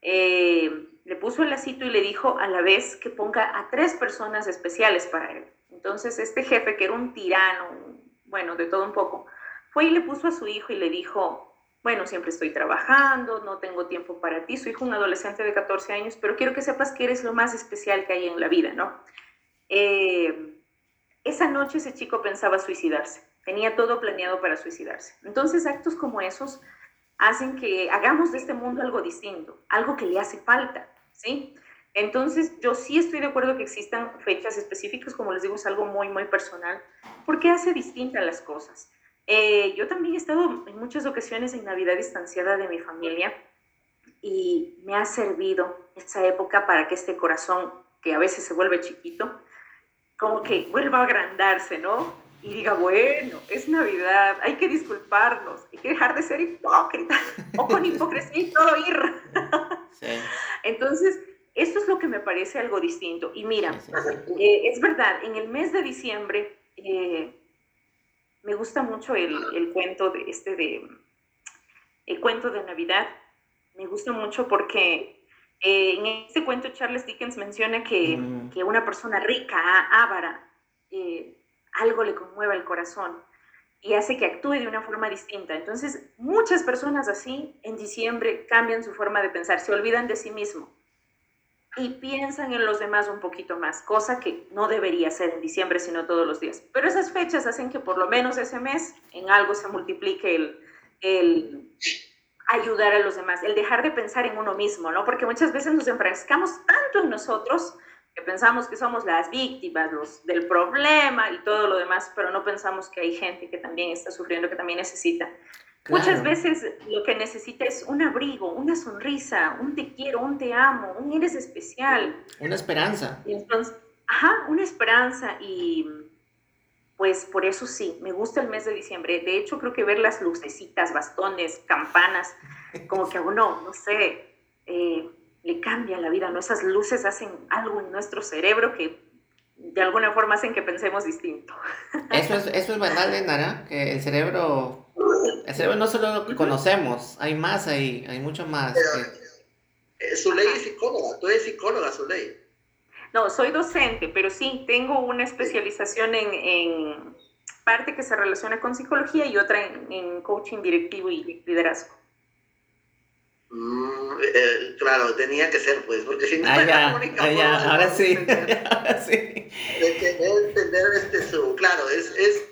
Eh, le puso el lacito y le dijo a la vez que ponga a tres personas especiales para él. Entonces este jefe, que era un tirano, bueno, de todo un poco, fue y le puso a su hijo y le dijo, bueno, siempre estoy trabajando, no tengo tiempo para ti, su hijo un adolescente de 14 años, pero quiero que sepas que eres lo más especial que hay en la vida, ¿no? Eh, esa noche ese chico pensaba suicidarse, tenía todo planeado para suicidarse. Entonces actos como esos hacen que hagamos de este mundo algo distinto, algo que le hace falta. ¿sí? Entonces, yo sí estoy de acuerdo que existan fechas específicas, como les digo, es algo muy, muy personal, porque hace distintas las cosas. Eh, yo también he estado en muchas ocasiones en Navidad distanciada de mi familia y me ha servido esa época para que este corazón, que a veces se vuelve chiquito, como que vuelva a agrandarse, ¿no? Y diga, bueno, es Navidad, hay que disculparnos, hay que dejar de ser hipócritas, o con hipocresía y todo ir. Entonces, esto es lo que me parece algo distinto. Y mira, eh, es verdad, en el mes de diciembre eh, me gusta mucho el, cuento de este de el cuento de Navidad. Me gusta mucho porque eh, en este cuento Charles Dickens menciona que, mm. que una persona rica, ávara, algo le conmueve el corazón y hace que actúe de una forma distinta. Entonces, muchas personas así en diciembre cambian su forma de pensar, se olvidan de sí mismo y piensan en los demás un poquito más, cosa que no debería ser en diciembre, sino todos los días. Pero esas fechas hacen que por lo menos ese mes en algo se multiplique el, el ayudar a los demás, el dejar de pensar en uno mismo, ¿no? Porque muchas veces nos enfrascamos tanto en nosotros que pensamos que somos las víctimas los, del problema y todo lo demás, pero no pensamos que hay gente que también está sufriendo, que también necesita. Muchas veces lo que necesita es un abrigo, una sonrisa, un te quiero, un te amo, un eres especial. Una esperanza. entonces, ajá, una esperanza y pues por eso sí, me gusta el mes de diciembre. De hecho, creo que ver las lucecitas, bastones, campanas, como que a uno, no sé, eh, le cambia la vida, ¿no? Esas luces hacen algo en nuestro cerebro que de alguna forma hacen que pensemos distinto. Eso es, eso es verdad, Lenara, que el cerebro, el cerebro no solo lo que conocemos, hay más ahí, hay mucho más. Eh, su ley es psicóloga, tú eres psicóloga, su ley. No, soy docente, pero sí, tengo una especialización en, en parte que se relaciona con psicología y otra en coaching directivo y liderazgo. Mm, eh, claro, tenía que ser, pues, porque si no ah, ya, ah, ahora sí, ahora sí. Debe entender este su, claro, es, es,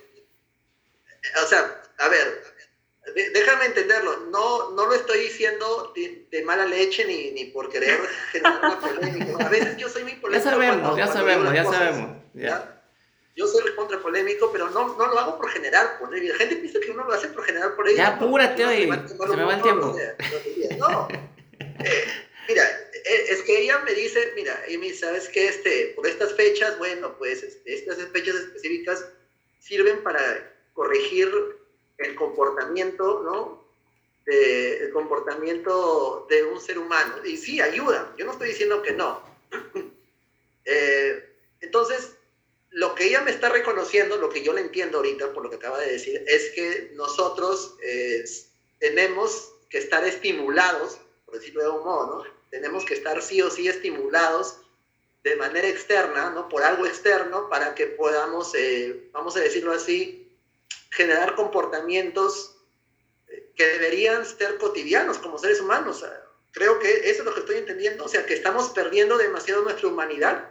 o sea, a ver, déjame entenderlo, no, no lo estoy diciendo de, mala leche ni, ni, por querer generar una polémica. A veces yo soy muy polémico. Ya sabemos, ya sabemos, ya sabemos. ¿ya? yo soy contra polémico, pero no, no lo hago por generar polémica. La gente piensa que uno lo hace por generar polémica. Ya, apúrate hoy, se, me va el tiempo. No, eh, mira, eh, es que ella me dice, mira, Amy, ¿sabes qué? Este, por estas fechas, bueno, pues este, estas fechas específicas sirven para corregir el comportamiento, ¿no? el comportamiento de un ser humano. Y sí, ayuda. Yo no estoy diciendo que no. Eh, entonces, lo que ella me está reconociendo, lo que yo le entiendo ahorita por lo que acaba de decir, es que nosotros eh, tenemos que estar estimulados, por decirlo de un modo, ¿no? Tenemos que estar sí o sí estimulados de manera externa, ¿no? Por algo externo para que podamos, eh, vamos a decirlo así, generar comportamientos eh, que deberían ser cotidianos como seres humanos. Creo que eso es lo que estoy entendiendo, o sea, que estamos perdiendo demasiado nuestra humanidad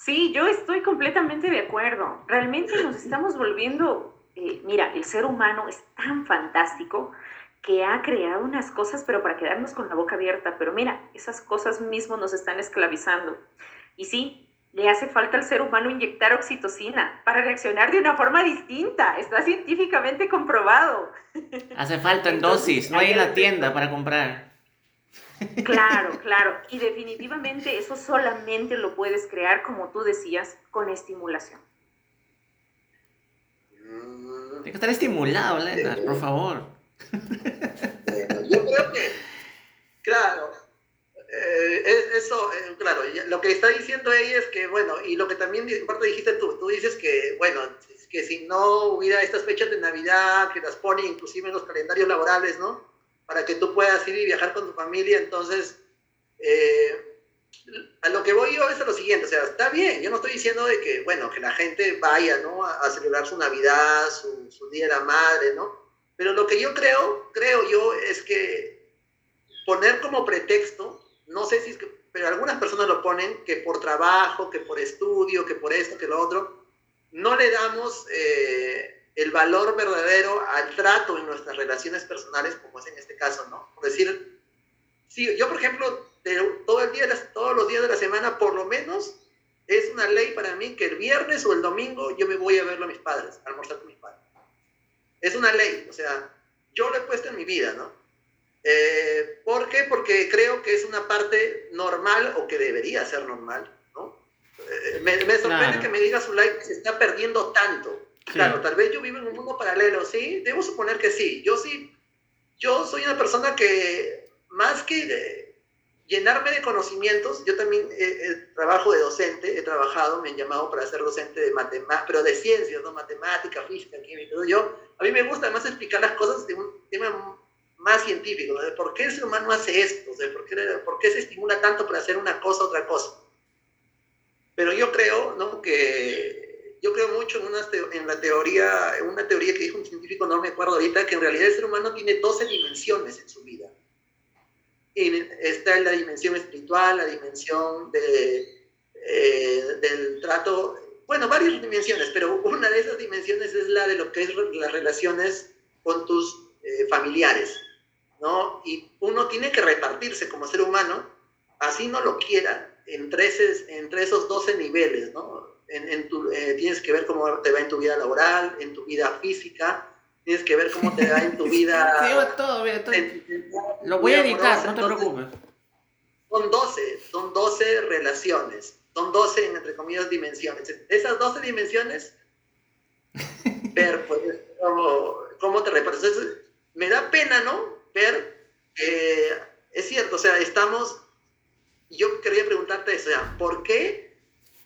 Sí, yo estoy completamente de acuerdo. Realmente nos estamos volviendo, eh, mira, el ser humano es tan fantástico que ha creado unas cosas, pero para quedarnos con la boca abierta. Pero mira, esas cosas mismo nos están esclavizando. Y sí, le hace falta al ser humano inyectar oxitocina para reaccionar de una forma distinta. Está científicamente comprobado. Hace falta en dosis, no hay en la tienda para comprar. Claro, claro. Y definitivamente eso solamente lo puedes crear, como tú decías, con estimulación. Tiene que estar estimulado, Lennart, por favor. yo creo que, claro, eh, eso, eh, claro, lo que está diciendo ella es que, bueno, y lo que también parte dijiste tú, tú dices que, bueno, que si no hubiera estas fechas de Navidad, que las pone inclusive en los calendarios laborales, ¿no? para que tú puedas ir y viajar con tu familia. Entonces, eh, a lo que voy yo es a lo siguiente, o sea, está bien, yo no estoy diciendo de que, bueno, que la gente vaya, ¿no? A, celebrar su Navidad, su, su, Día de la Madre, ¿no? Pero lo que yo creo, creo yo, es que poner como pretexto, no sé si es que, pero algunas personas lo ponen, que por trabajo, que por estudio, que por esto, que lo otro, no le damos... Eh, el valor verdadero al trato en nuestras relaciones personales, como es en este caso, ¿no? Por decir, sí, yo por ejemplo, todo el día, todos los días de la semana, por lo menos, es una ley para mí que el viernes o el domingo yo me voy a verlo a mis padres, a almorzar con mis padres. Es una ley, o sea, yo lo he puesto en mi vida, ¿no? Eh, ¿Por qué? Porque creo que es una parte normal o que debería ser normal, ¿no? Eh, me, sorprende que me digas, un like que se está perdiendo tanto. Claro, tal vez yo vivo en un mundo paralelo, ¿sí? Debo suponer que sí. Yo sí, yo soy una persona que más que llenarme de conocimientos, yo también trabajo de docente, he trabajado, me han llamado para ser docente de matemáticas, pero de ciencias, ¿no? Matemática, física, química, yo, a mí me gusta más explicar las cosas de un tema más científico, ¿no? de por qué el ser humano hace esto, de por qué, por qué se estimula tanto para hacer una cosa, otra cosa. Pero yo creo, ¿no? Que yo creo mucho en, una en la teoría, en una teoría que dijo un científico, no me acuerdo ahorita, que en realidad el ser humano tiene 12 dimensiones en su vida. Y está en la dimensión espiritual, la dimensión de, eh, del trato, bueno, varias dimensiones, pero una de esas dimensiones es la de lo que es las relaciones con tus eh, familiares, ¿no? Y uno tiene que repartirse como ser humano, así no lo quiera, entre, entre esos 12 niveles, ¿no? en, tu, eh, tienes que ver cómo te va en tu vida laboral, en tu vida física, tienes que ver cómo te va en tu vida... sí, todo, lo voy a editar, no te preocupes. Son 12, son 12 relaciones, son 12, entre comillas, dimensiones. Esas 12 dimensiones, ver, pues, cómo, cómo te repartes. me da pena, ¿no? Ver que es cierto, o sea, estamos, yo quería preguntarte eso, o sea, ¿por qué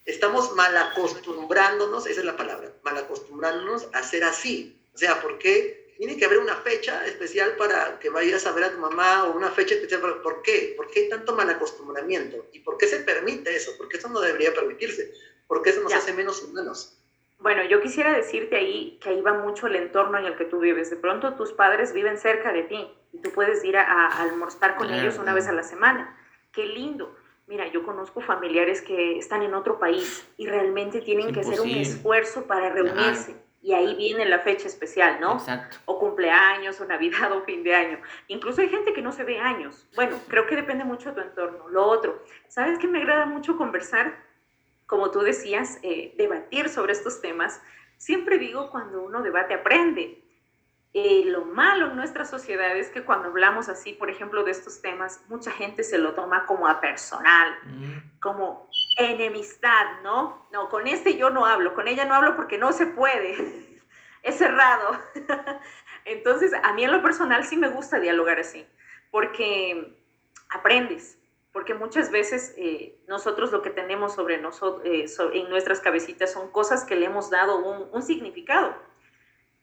estamos mal acostumbrándonos, esa es la palabra, mal acostumbrándonos a ser así. O sea, ¿por qué tiene que haber una fecha especial para que vayas a ver a tu mamá o una fecha especial para... ¿Por qué? ¿Por qué hay tanto mal acostumbramiento? ¿Y por qué se permite eso? ¿Por qué eso no debería permitirse? ¿Por qué eso nos hace menos humanos? Bueno, yo quisiera decirte ahí que ahí va mucho el entorno en el que tú vives. De pronto tus padres viven cerca de ti y tú puedes ir a, almorzar con ellos una vez a la semana. Qué lindo Mira, yo conozco familiares que están en otro país y realmente tienen que hacer un esfuerzo para reunirse. Y ahí viene la fecha especial, ¿no? Exacto. O cumpleaños, o Navidad, o fin de año. Incluso hay gente que no se ve años. Bueno, creo que depende mucho de tu entorno. Lo otro, ¿sabes qué me agrada mucho conversar? Como tú decías, eh, debatir sobre estos temas. Siempre digo, cuando uno debate, aprende. Eh, lo malo en nuestra sociedad es que cuando hablamos así, por ejemplo, de estos temas, mucha gente se lo toma como a personal, mm. como enemistad, ¿no? No, con este yo no hablo, con ella no hablo porque no se puede, es cerrado. Entonces, a mí en lo personal sí me gusta dialogar así, porque aprendes, porque muchas veces eh, nosotros lo que tenemos sobre nosotros, eh, en nuestras cabecitas son cosas que le hemos dado un, un significado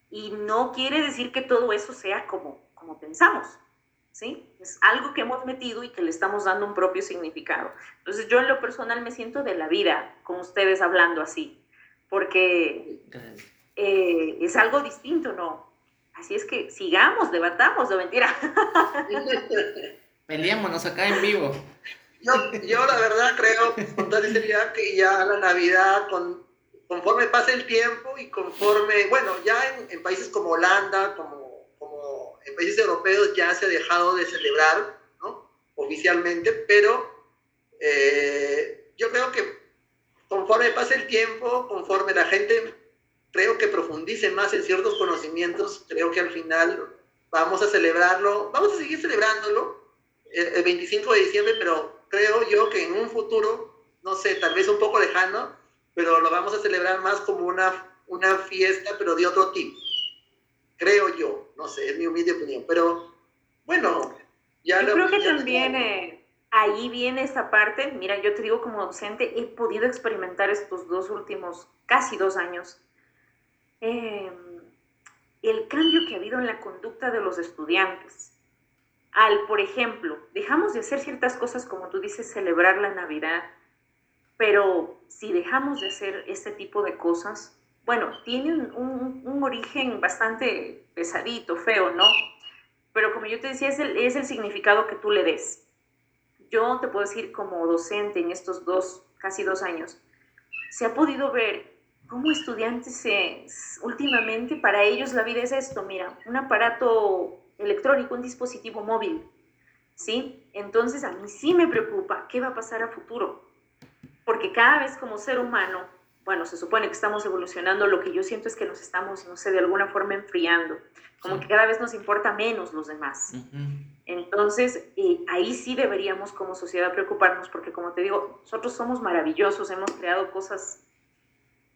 y no quiere decir que todo eso sea como, como pensamos, ¿sí? Es algo que hemos metido y que le estamos dando un propio significado. Entonces yo en lo personal me siento de la vida con ustedes hablando así, porque eh, es algo distinto, ¿no? Así es que sigamos, debatamos, de mentira. Peleémonos acá en vivo. Yo, yo la verdad creo, con toda sinceridad, que ya la Navidad, con conforme pasa el tiempo y conforme, bueno, ya en, países como Holanda, como, como, en países europeos ya se ha dejado de celebrar, ¿no? Oficialmente, pero eh, yo creo que conforme pasa el tiempo, conforme la gente creo que profundice más en ciertos conocimientos, creo que al final vamos a celebrarlo, vamos a seguir celebrándolo el 25 de diciembre, pero creo yo que en un futuro, no sé, tal vez un poco lejano, pero lo vamos a celebrar más como una, una fiesta, pero de otro tipo. Creo yo, no sé, es mi humilde opinión, pero bueno, ya Yo creo que también eh, ahí viene esta parte, mira, yo te digo como docente, he podido experimentar estos dos últimos, casi dos años, em, el cambio que ha habido en la conducta de los estudiantes. Al, por ejemplo, dejamos de hacer ciertas cosas como tú dices, celebrar la Navidad, pero si dejamos de hacer este tipo de cosas, bueno, tienen un, origen bastante pesadito, feo, ¿no? Pero como yo te decía, es el, es el significado que tú le des. Yo te puedo decir como docente en estos dos, casi dos años, se ha podido ver cómo estudiantes se, últimamente para ellos la vida es esto, mira, un aparato electrónico, un dispositivo móvil, ¿sí? Entonces a mí sí me preocupa qué va a pasar a futuro porque cada vez como ser humano, bueno, se supone que estamos evolucionando, lo que yo siento es que nos estamos, no sé, de alguna forma enfriando, como que cada vez nos importa menos los demás. Entonces, eh, ahí sí deberíamos como sociedad preocuparnos, porque como te digo, nosotros somos maravillosos, hemos creado cosas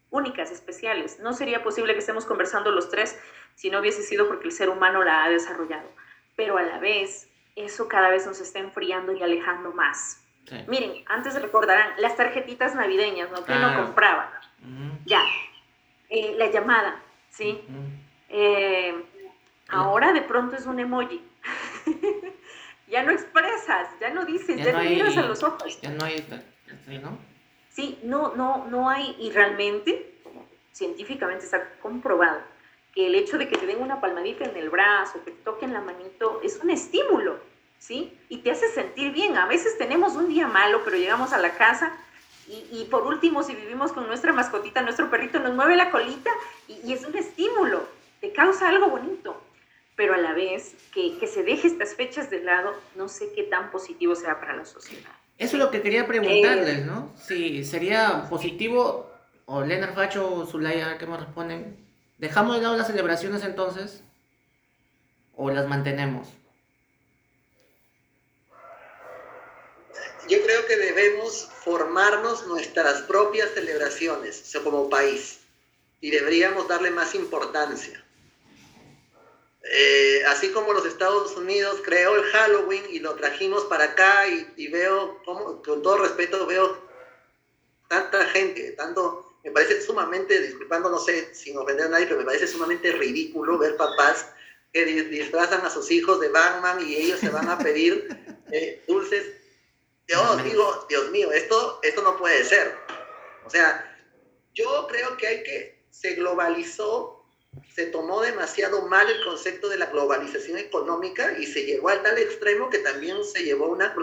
únicas, especiales. No sería posible que estemos conversando los tres si no hubiese sido porque el ser humano la ha desarrollado. Pero a la vez, eso cada vez nos está enfriando y alejando más. Miren, antes recordarán las tarjetitas navideñas, ¿no? Que ah. compraba. Ya. Eh, la llamada, ¿sí? Eh, ahora de pronto es un emoji. ya no expresas, ya no dices, ya, no, miras a los ojos. Ya no hay, ¿no? Sí, no, no, no hay, y realmente, científicamente está comprobado, que el hecho de que te den una palmadita en el brazo, que te toquen la manito, es un estímulo ¿sí? Y te hace sentir bien. A veces tenemos un día malo, pero llegamos a la casa y, por último, si vivimos con nuestra mascotita, nuestro perrito nos mueve la colita y, es un estímulo, te causa algo bonito. Pero a la vez, que, que, se deje estas fechas de lado, no sé qué tan positivo sea para la sociedad. Eso es lo que quería preguntarles, eh, ¿no? Si sería positivo, o Leonard Facho o Zulaya, ¿qué me responden? ¿Dejamos de lado las celebraciones entonces? ¿O las mantenemos? yo creo que debemos formarnos nuestras propias celebraciones, o como país, y deberíamos darle más importancia. Eh, así como los Estados Unidos creó el Halloween y lo trajimos para acá y, veo, con todo respeto, veo tanta gente, tanto, me parece sumamente, disculpando, no sé, sin ofender a nadie, pero me parece sumamente ridículo ver papás que disfrazan a sus hijos de Batman y ellos se van a pedir eh, dulces yo digo, Dios mío, esto, esto no puede ser. O sea, yo creo que hay que, se globalizó, se tomó demasiado mal el concepto de la globalización económica y se llevó al tal extremo que también se llevó una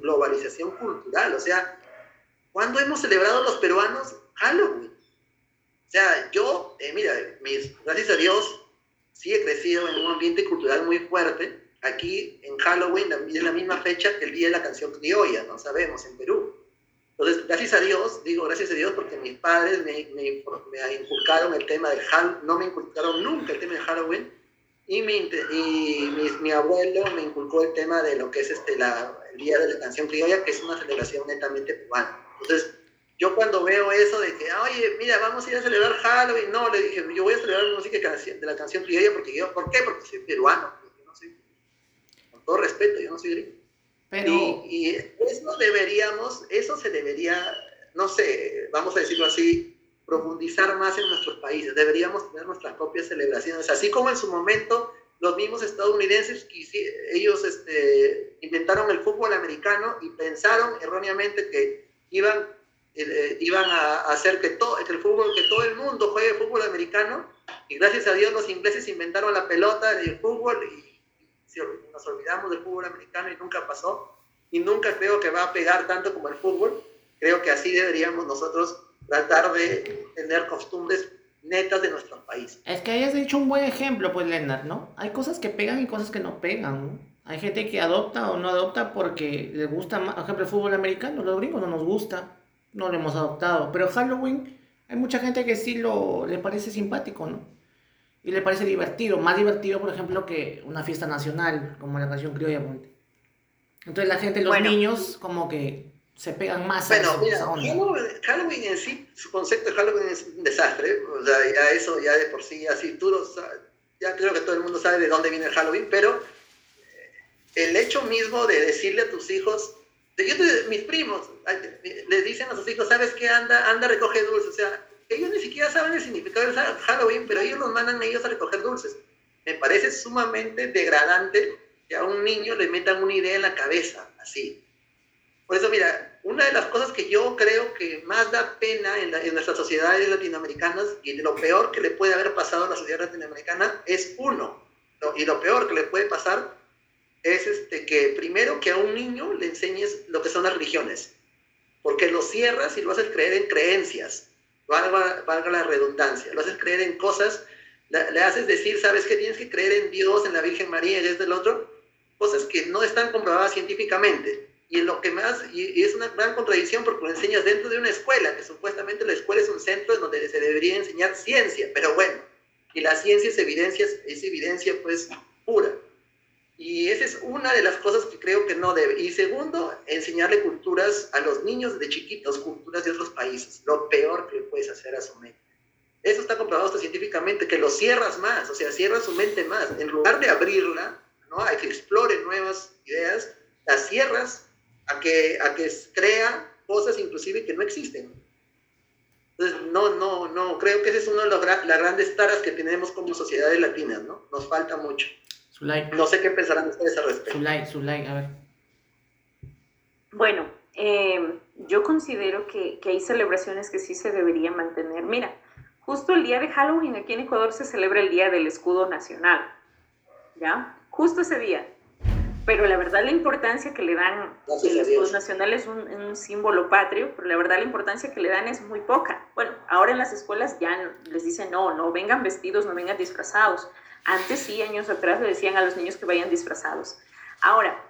globalización cultural. O sea, ¿cuándo hemos celebrado los peruanos Halloween? O sea, yo, eh, mira, gracias a Dios, sí he crecido en un ambiente cultural muy fuerte Aquí en Halloween es la misma fecha que el Día de la Canción Criolla, no sabemos, en Perú. Entonces, gracias a Dios, digo gracias a Dios porque mis padres me, inculcaron el tema del Halloween, no me inculcaron nunca el tema del Halloween, y, mi, abuelo me inculcó el tema de lo que es este, el Día de la Canción Criolla, que es una celebración netamente cubana. Entonces, yo cuando veo eso de que, oye, mira, vamos a ir a celebrar Halloween, no, le dije, yo voy a celebrar la música de la canción criolla porque yo, ¿por qué? Porque soy peruano, no soy, con todo respeto, yo no soy gringo. Pero... Y, y, eso deberíamos, eso se debería, no sé, vamos a decirlo así, profundizar más en nuestros países. Deberíamos tener nuestras propias celebraciones, así como en su momento los mismos estadounidenses, ellos este, inventaron el fútbol americano y pensaron erróneamente que iban, eh, iban a hacer que, todo, que, el fútbol, que todo el mundo juegue fútbol americano y gracias a Dios los ingleses inventaron la pelota del fútbol y nos olvidamos del fútbol americano y nunca pasó. Y nunca creo que va a pegar tanto como el fútbol. Creo que así deberíamos nosotros tratar de tener costumbres netas de nuestro país. Es que hayas dicho un buen ejemplo, pues, Lennart, ¿no? Hay cosas que pegan y cosas que no pegan, ¿no? Hay gente que adopta o no adopta porque le gusta más, por ejemplo, el fútbol americano, los gringos no nos gusta, no lo hemos adoptado, pero Halloween hay mucha gente que sí lo le parece simpático, ¿no? y le parece divertido, más divertido, por ejemplo, que una fiesta nacional, como la canción criolla. Entonces la gente, los niños, como que se pegan más bueno, a mira, Halloween, en sí, su concepto de Halloween es un desastre, o sea, ya eso, ya de por sí, así, tú lo ya creo que todo el mundo sabe de dónde viene el Halloween, pero el hecho mismo de decirle a tus hijos, de, yo mis primos, les dicen a sus hijos, ¿sabes qué? Anda, anda, recoge dulces, o sea, ellos ni siquiera saben el significado del Halloween, pero ellos los mandan ellos a recoger dulces. Me parece sumamente degradante que a un niño le metan una idea en la cabeza, así. Por eso, mira, una de las cosas que yo creo que más da pena en, nuestras sociedades latinoamericanas y lo peor que le puede haber pasado a la sociedad latinoamericana es uno, y lo peor que le puede pasar es este, que primero que a un niño le enseñes lo que son las religiones, porque lo cierras y lo haces creer en creencias valga, la redundancia, lo haces creer en cosas, le, haces decir, sabes que tienes que creer en Dios, en la Virgen María y desde el otro, cosas que no están comprobadas científicamente. Y lo que más, y, es una gran contradicción porque lo enseñas dentro de una escuela, que supuestamente la escuela es un centro en donde se debería enseñar ciencia, pero bueno, y la ciencia es evidencia, es evidencia pues pura. Y esa es una de las cosas que creo que no debe. Y segundo, enseñarle culturas a los niños de chiquitos, culturas de otros países. Lo peor que le puedes hacer a su mente. Eso está comprobado científicamente, que lo cierras más, o sea, cierras su mente más. En lugar de abrirla, ¿no? a que explore nuevas ideas, la cierras a que, a que crea cosas inclusive que no existen. Entonces, no, no, no, creo que esa es una de las grandes taras que tenemos como sociedades latinas, ¿no? Nos falta mucho. No sé qué pensarán ustedes al respecto. Zulay, a ver. Bueno, eh, yo considero que, que, hay celebraciones que sí se deberían mantener. Mira, justo el día de Halloween aquí en Ecuador se celebra el Día del Escudo Nacional. ¿Ya? Justo ese día. Pero la verdad la importancia que le dan, el escudo nacional es un, un, símbolo patrio, pero la verdad la importancia que le dan es muy poca. Bueno, ahora en las escuelas ya les dicen, no, no vengan vestidos, no vengan disfrazados. Antes sí, años atrás le decían a los niños que vayan disfrazados. Ahora,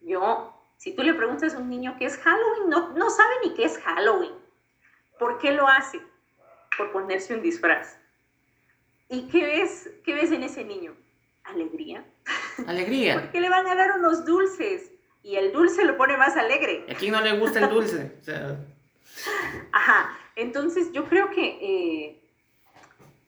yo, si tú le preguntas a un niño qué es Halloween, no, no sabe ni qué es Halloween. ¿Por qué lo hace? Por ponerse un disfraz. ¿Y qué ves, qué ves en ese niño? Alegría. Alegría. Porque le van a dar unos dulces y el dulce lo pone más alegre. ¿A quién no le gusta el dulce? Ajá. Entonces yo creo que eh,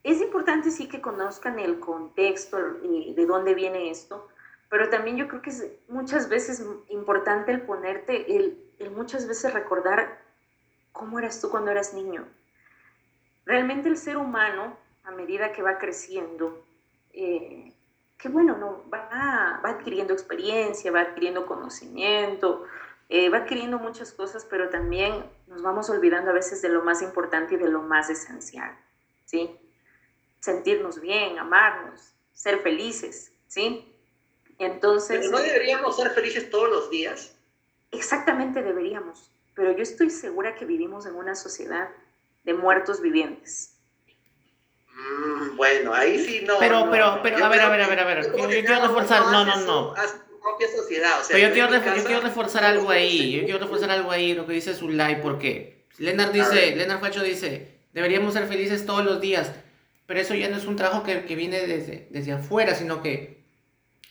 es importante sí que conozcan el contexto de dónde viene esto, pero también yo creo que es muchas veces importante el ponerte, el, muchas veces recordar cómo eras tú cuando eras niño. Realmente el ser humano, a medida que va creciendo, eh, que bueno, no, va, va, adquiriendo experiencia, va adquiriendo conocimiento, eh, va adquiriendo muchas cosas, pero también nos vamos olvidando a veces de lo más importante y de lo más esencial, ¿sí? Sentirnos bien, amarnos, ser felices, ¿sí? Entonces... Pero no deberíamos ser felices todos los días. Exactamente deberíamos, pero yo estoy segura que vivimos en una sociedad de muertos vivientes. Mm, bueno, ahí sí no. Pero, pero, pero, a ver, a ver, a ver, a ver. Yo quiero reforzar, no, no, no. propia sociedad. Pero yo quiero, yo quiero reforzar algo ahí, yo quiero reforzar algo ahí, lo que dice Zulay, porque Leonard dice, Leonard Facho dice, deberíamos ser felices todos los días, pero eso ya no es un trabajo que, que viene desde, desde afuera, sino que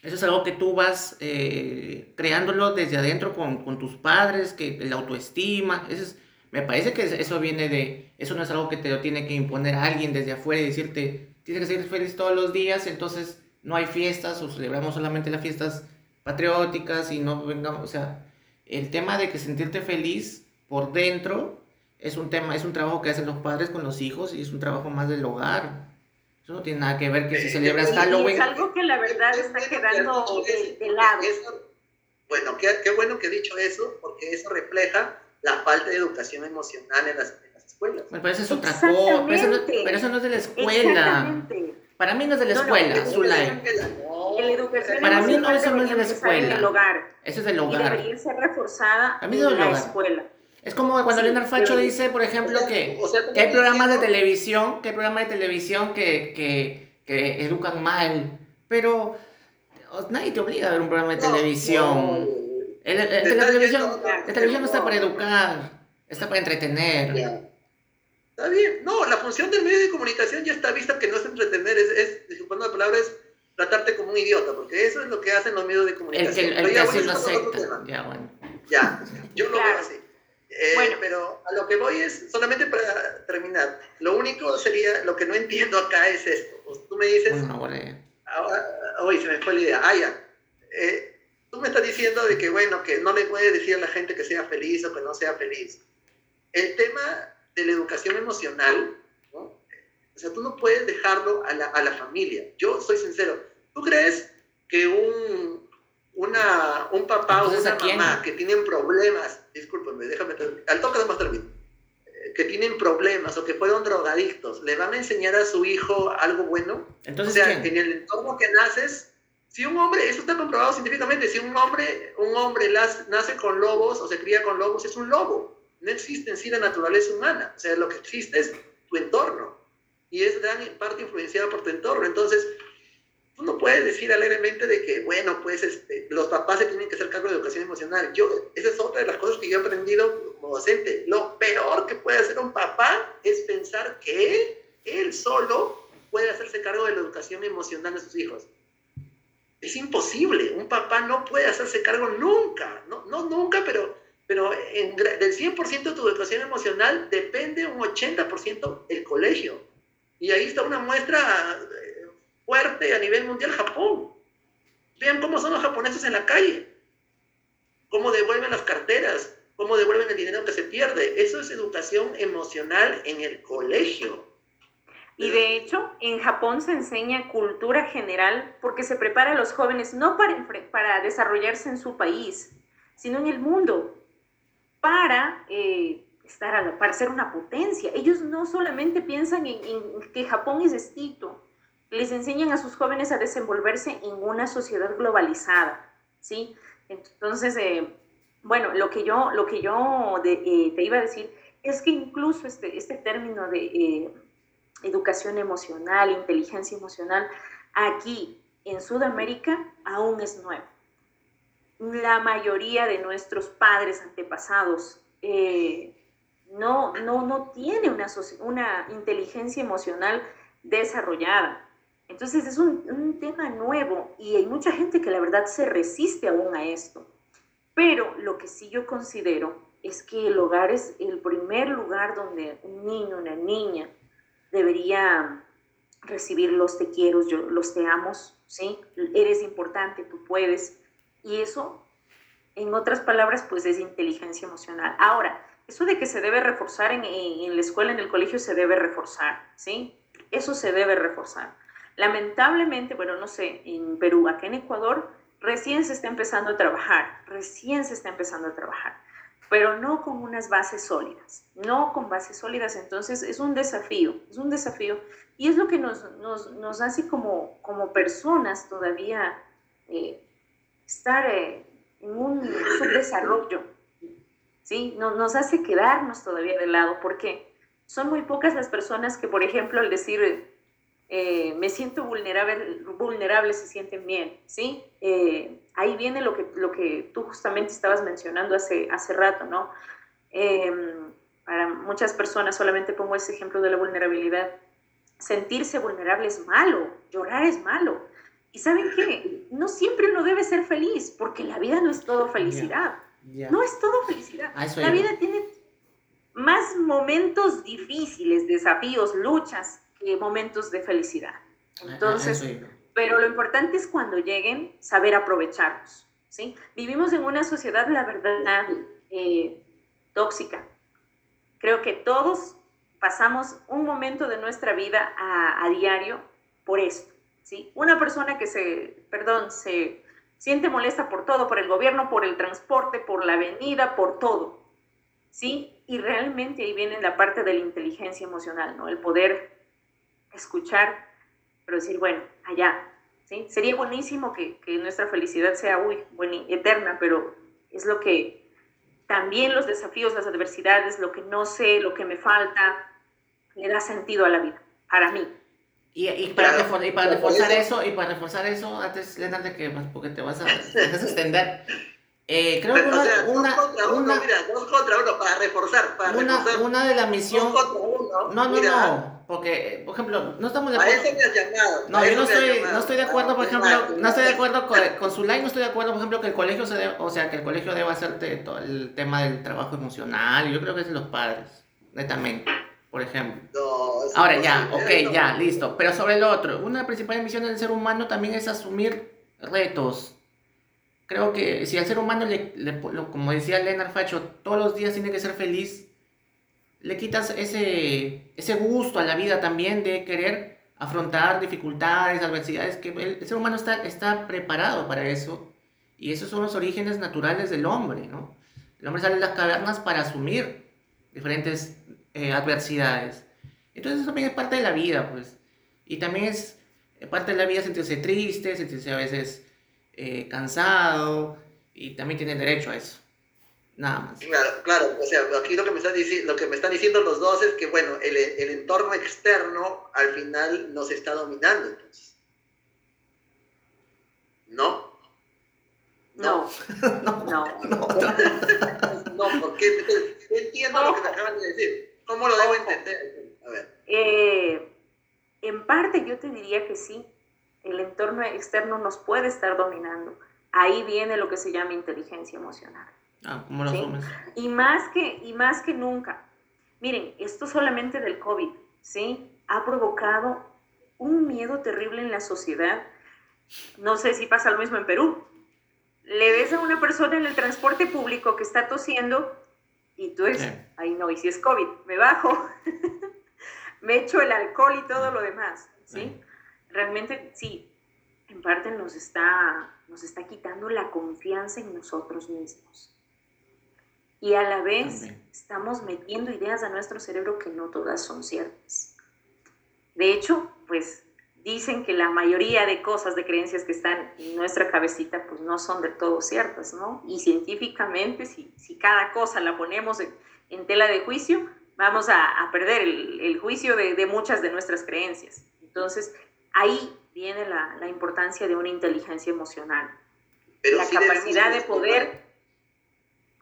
eso es algo que tú vas eh, creándolo desde adentro con, con, tus padres, que la autoestima, eso es, me parece que eso viene de, eso no es algo que te lo tiene que imponer alguien desde afuera y decirte, tienes que ser feliz todos los días, entonces no hay fiestas o celebramos solamente las fiestas patrióticas y no vengamos, o sea, el tema de que sentirte feliz por dentro es un tema, es un trabajo que hacen los padres con los hijos y es un trabajo más del hogar. Eso no tiene nada que ver que si celebras Halloween. Es algo que la verdad está quedando de, lado. bueno, qué, qué, bueno que he dicho eso, porque eso refleja la falta de educación emocional en las, escuelas. pero eso es otra cosa, pero, eso no, es de la escuela. Para mí no es de la escuela, no, Zulay. Para mí no, eso no es de la escuela. Eso es del hogar. Y debería ser reforzada en la escuela. Es como cuando sí, Leonard Facho dice, por ejemplo, que, que, hay programas de televisión, que hay programas de televisión que, que, que educan mal, pero nadie te obliga a ver un programa de televisión. El, la, televisión la televisión no está para educar, está para entretener. Está bien. No, la función del medio de comunicación ya está vista que no es entretener, es, es disculpando la palabra, es tratarte como un idiota, porque eso es lo que hacen los medios de comunicación. El que, el, que lo acepta. Ya, bueno. Ya, yo lo veo así. Eh, bueno. Pero a lo que voy es, solamente para terminar, lo único sería, lo que no entiendo acá es esto. Tú me dices, bueno, bueno. hoy se me fue la idea, ah, ya. Eh, tú me estás diciendo de que, bueno, que no le puedes decir a la gente que sea feliz o que no sea feliz. El tema de la educación emocional, ¿no? o sea, tú no puedes dejarlo a la, a la familia. Yo soy sincero, ¿tú crees que un, una, un papá o una mamá que tienen problemas, discúlpenme, déjame al toque de más termino, eh, que tienen problemas o que fueron drogadictos, ¿le van a enseñar a su hijo algo bueno? Entonces, o sea, en el entorno que naces, si un hombre, eso está comprobado científicamente, si un hombre, un hombre las, nace con lobos o se cría con lobos, es un lobo. No existe en sí la naturaleza humana. O sea, lo que existe es tu entorno. Y es gran parte influenciada por tu entorno. Entonces, tú no puedes decir alegremente de que, bueno, pues este, los papás se tienen que hacer cargo de educación emocional. Yo, esa es otra de las cosas que yo he aprendido como docente. Lo peor que puede hacer un papá es pensar que él, él solo, puede hacerse cargo de la educación emocional de sus hijos. Es imposible. Un papá no puede hacerse cargo nunca. No, no nunca, pero, pero en, del 100% de tu educación emocional depende un 80% el colegio. Y ahí está una muestra fuerte a nivel mundial Japón. Vean cómo son los japoneses en la calle, cómo devuelven las carteras, cómo devuelven el dinero que se pierde. Eso es educación emocional en el colegio. Y de hecho, en Japón se enseña cultura general porque se prepara a los jóvenes no para, para desarrollarse en su país, sino en el mundo, para, eh, estar para ser una potencia. Ellos no solamente piensan en, en que Japón es distinto, les enseñan a sus jóvenes a desenvolverse en una sociedad globalizada, ¿sí? Entonces, eh, bueno, lo que yo, lo que yo eh, te iba a decir es que incluso este, este término de eh, educación emocional, inteligencia emocional, aquí en Sudamérica aún es nuevo. La mayoría de nuestros padres antepasados no, no, no tiene una, una inteligencia emocional desarrollada. Entonces es un, tema nuevo y hay mucha gente que la verdad se resiste aún a esto. Pero lo que sí yo considero es que el hogar es el primer lugar donde un niño, una niña debería recibir los te quiero, los te amo, ¿sí? Eres importante, tú puedes. Y eso, en otras palabras, pues es inteligencia emocional. Ahora, eso de que se debe reforzar en, en la escuela, en el colegio, se debe reforzar, ¿sí? Eso se debe reforzar. Lamentablemente, bueno, no sé, en Perú, acá en Ecuador, recién se está empezando a trabajar, recién se está empezando a trabajar, pero no con unas bases sólidas, no con bases sólidas, entonces es un desafío, es un desafío y es lo que nos, nos, nos hace como, como personas todavía eh, estar eh, en un subdesarrollo, ¿sí? Nos, nos hace quedarnos todavía de lado, porque son muy pocas las personas que, por ejemplo, al decir eh, me siento vulnerable, vulnerable, se sienten bien, ¿sí? Eh, ahí viene lo que, lo que tú justamente estabas mencionando hace, hace rato, ¿no? Em, para muchas personas, solamente pongo ese ejemplo de la vulnerabilidad, sentirse vulnerable es malo, llorar es malo. Y saben qué, no siempre uno debe ser feliz, porque la vida no es todo felicidad. No es todo felicidad. la vida tiene más momentos difíciles, desafíos, luchas, que momentos de felicidad. Entonces, pero lo importante es cuando lleguen, saber aprovecharlos. ¿sí? Vivimos en una sociedad, la verdad, eh, tóxica. Creo que todos pasamos un momento de nuestra vida a, a diario por esto. ¿sí? Una persona que se, perdón, se siente molesta por todo, por el gobierno, por el transporte, por la avenida, por todo. ¿sí? Y realmente ahí viene la parte de la inteligencia emocional, ¿no? El poder escuchar, pero decir, bueno, allá, ¿sí? Sería buenísimo que, que nuestra felicidad sea, uy, buena, eterna, pero es lo que también los desafíos, las adversidades, lo que no sé, lo que me falta, le da sentido a la vida, para mí. Y, y, para, reforzar, y para reforzar eso, y para reforzar eso, antes, Leonardo, que porque te vas a, te vas a extender, eh, creo que una, o sea, una, dos contra uno, mira, dos contra uno para reforzar, para una, reforzar. Una de la misión. Dos contra uno, no, no, mira. no, porque, por ejemplo, no estamos de acuerdo. Llamado. No, yo no estoy, no estoy de acuerdo, por ejemplo, no estoy de acuerdo con, con su line, no estoy de acuerdo, por ejemplo, que el colegio se debe, o sea, que el colegio deba hacerte todo el tema del trabajo emocional. Yo creo que es de los padres, netamente por ejemplo. No, Ahora ya, ok, ya, listo. Pero sobre lo otro, una principal misión del ser humano también es asumir retos. Creo que si al ser humano, le, le, como decía Leonard Facho, todos los días tiene que ser feliz, le quitas ese, ese gusto a la vida también de querer afrontar dificultades, adversidades, que el, el ser humano está, está preparado para eso. Y esos son los orígenes naturales del hombre, ¿no? El hombre sale de las cavernas para asumir diferentes eh, adversidades. Entonces eso también es parte de la vida, pues. Y también es parte de la vida sentirse triste, sentirse a veces eh, cansado, y también tiene derecho a eso. Nada más. Claro, claro, o sea, aquí lo que me están, lo que me están diciendo los dos es que, bueno, el, el entorno externo al final nos está dominando, entonces. ¿No? No. No, no, no. No, porque entiendo lo que me acaban de decir. ¿Cómo lo debo entender? A ver. Eh, en parte yo te diría que sí, el entorno externo nos puede estar dominando. Ahí viene lo que se llama inteligencia emocional. Ah, ¿cómo lo ¿sí? Y más que y más que nunca. Miren, esto solamente del COVID, ¿sí? Ha provocado un miedo terrible en la sociedad. No sé si pasa lo mismo en Perú. Le ves a una persona en el transporte público que está tosiendo y tú es, ahí no, y si es COVID, me bajo, me echo el alcohol y todo lo demás, ¿sí? Realmente sí, en parte nos está, nos está quitando la confianza en nosotros mismos. Y a la vez estamos metiendo ideas a nuestro cerebro que no todas son ciertas. De hecho, pues dicen que la mayoría de cosas, de creencias que están en nuestra cabecita, pues no son del todo ciertas, ¿no? Y científicamente, si, si cada cosa la ponemos en, en tela de juicio, vamos a, a perder el, el juicio de, de, muchas de nuestras creencias. Entonces, ahí viene la, la importancia de una inteligencia emocional. Pero la sí capacidad de poder,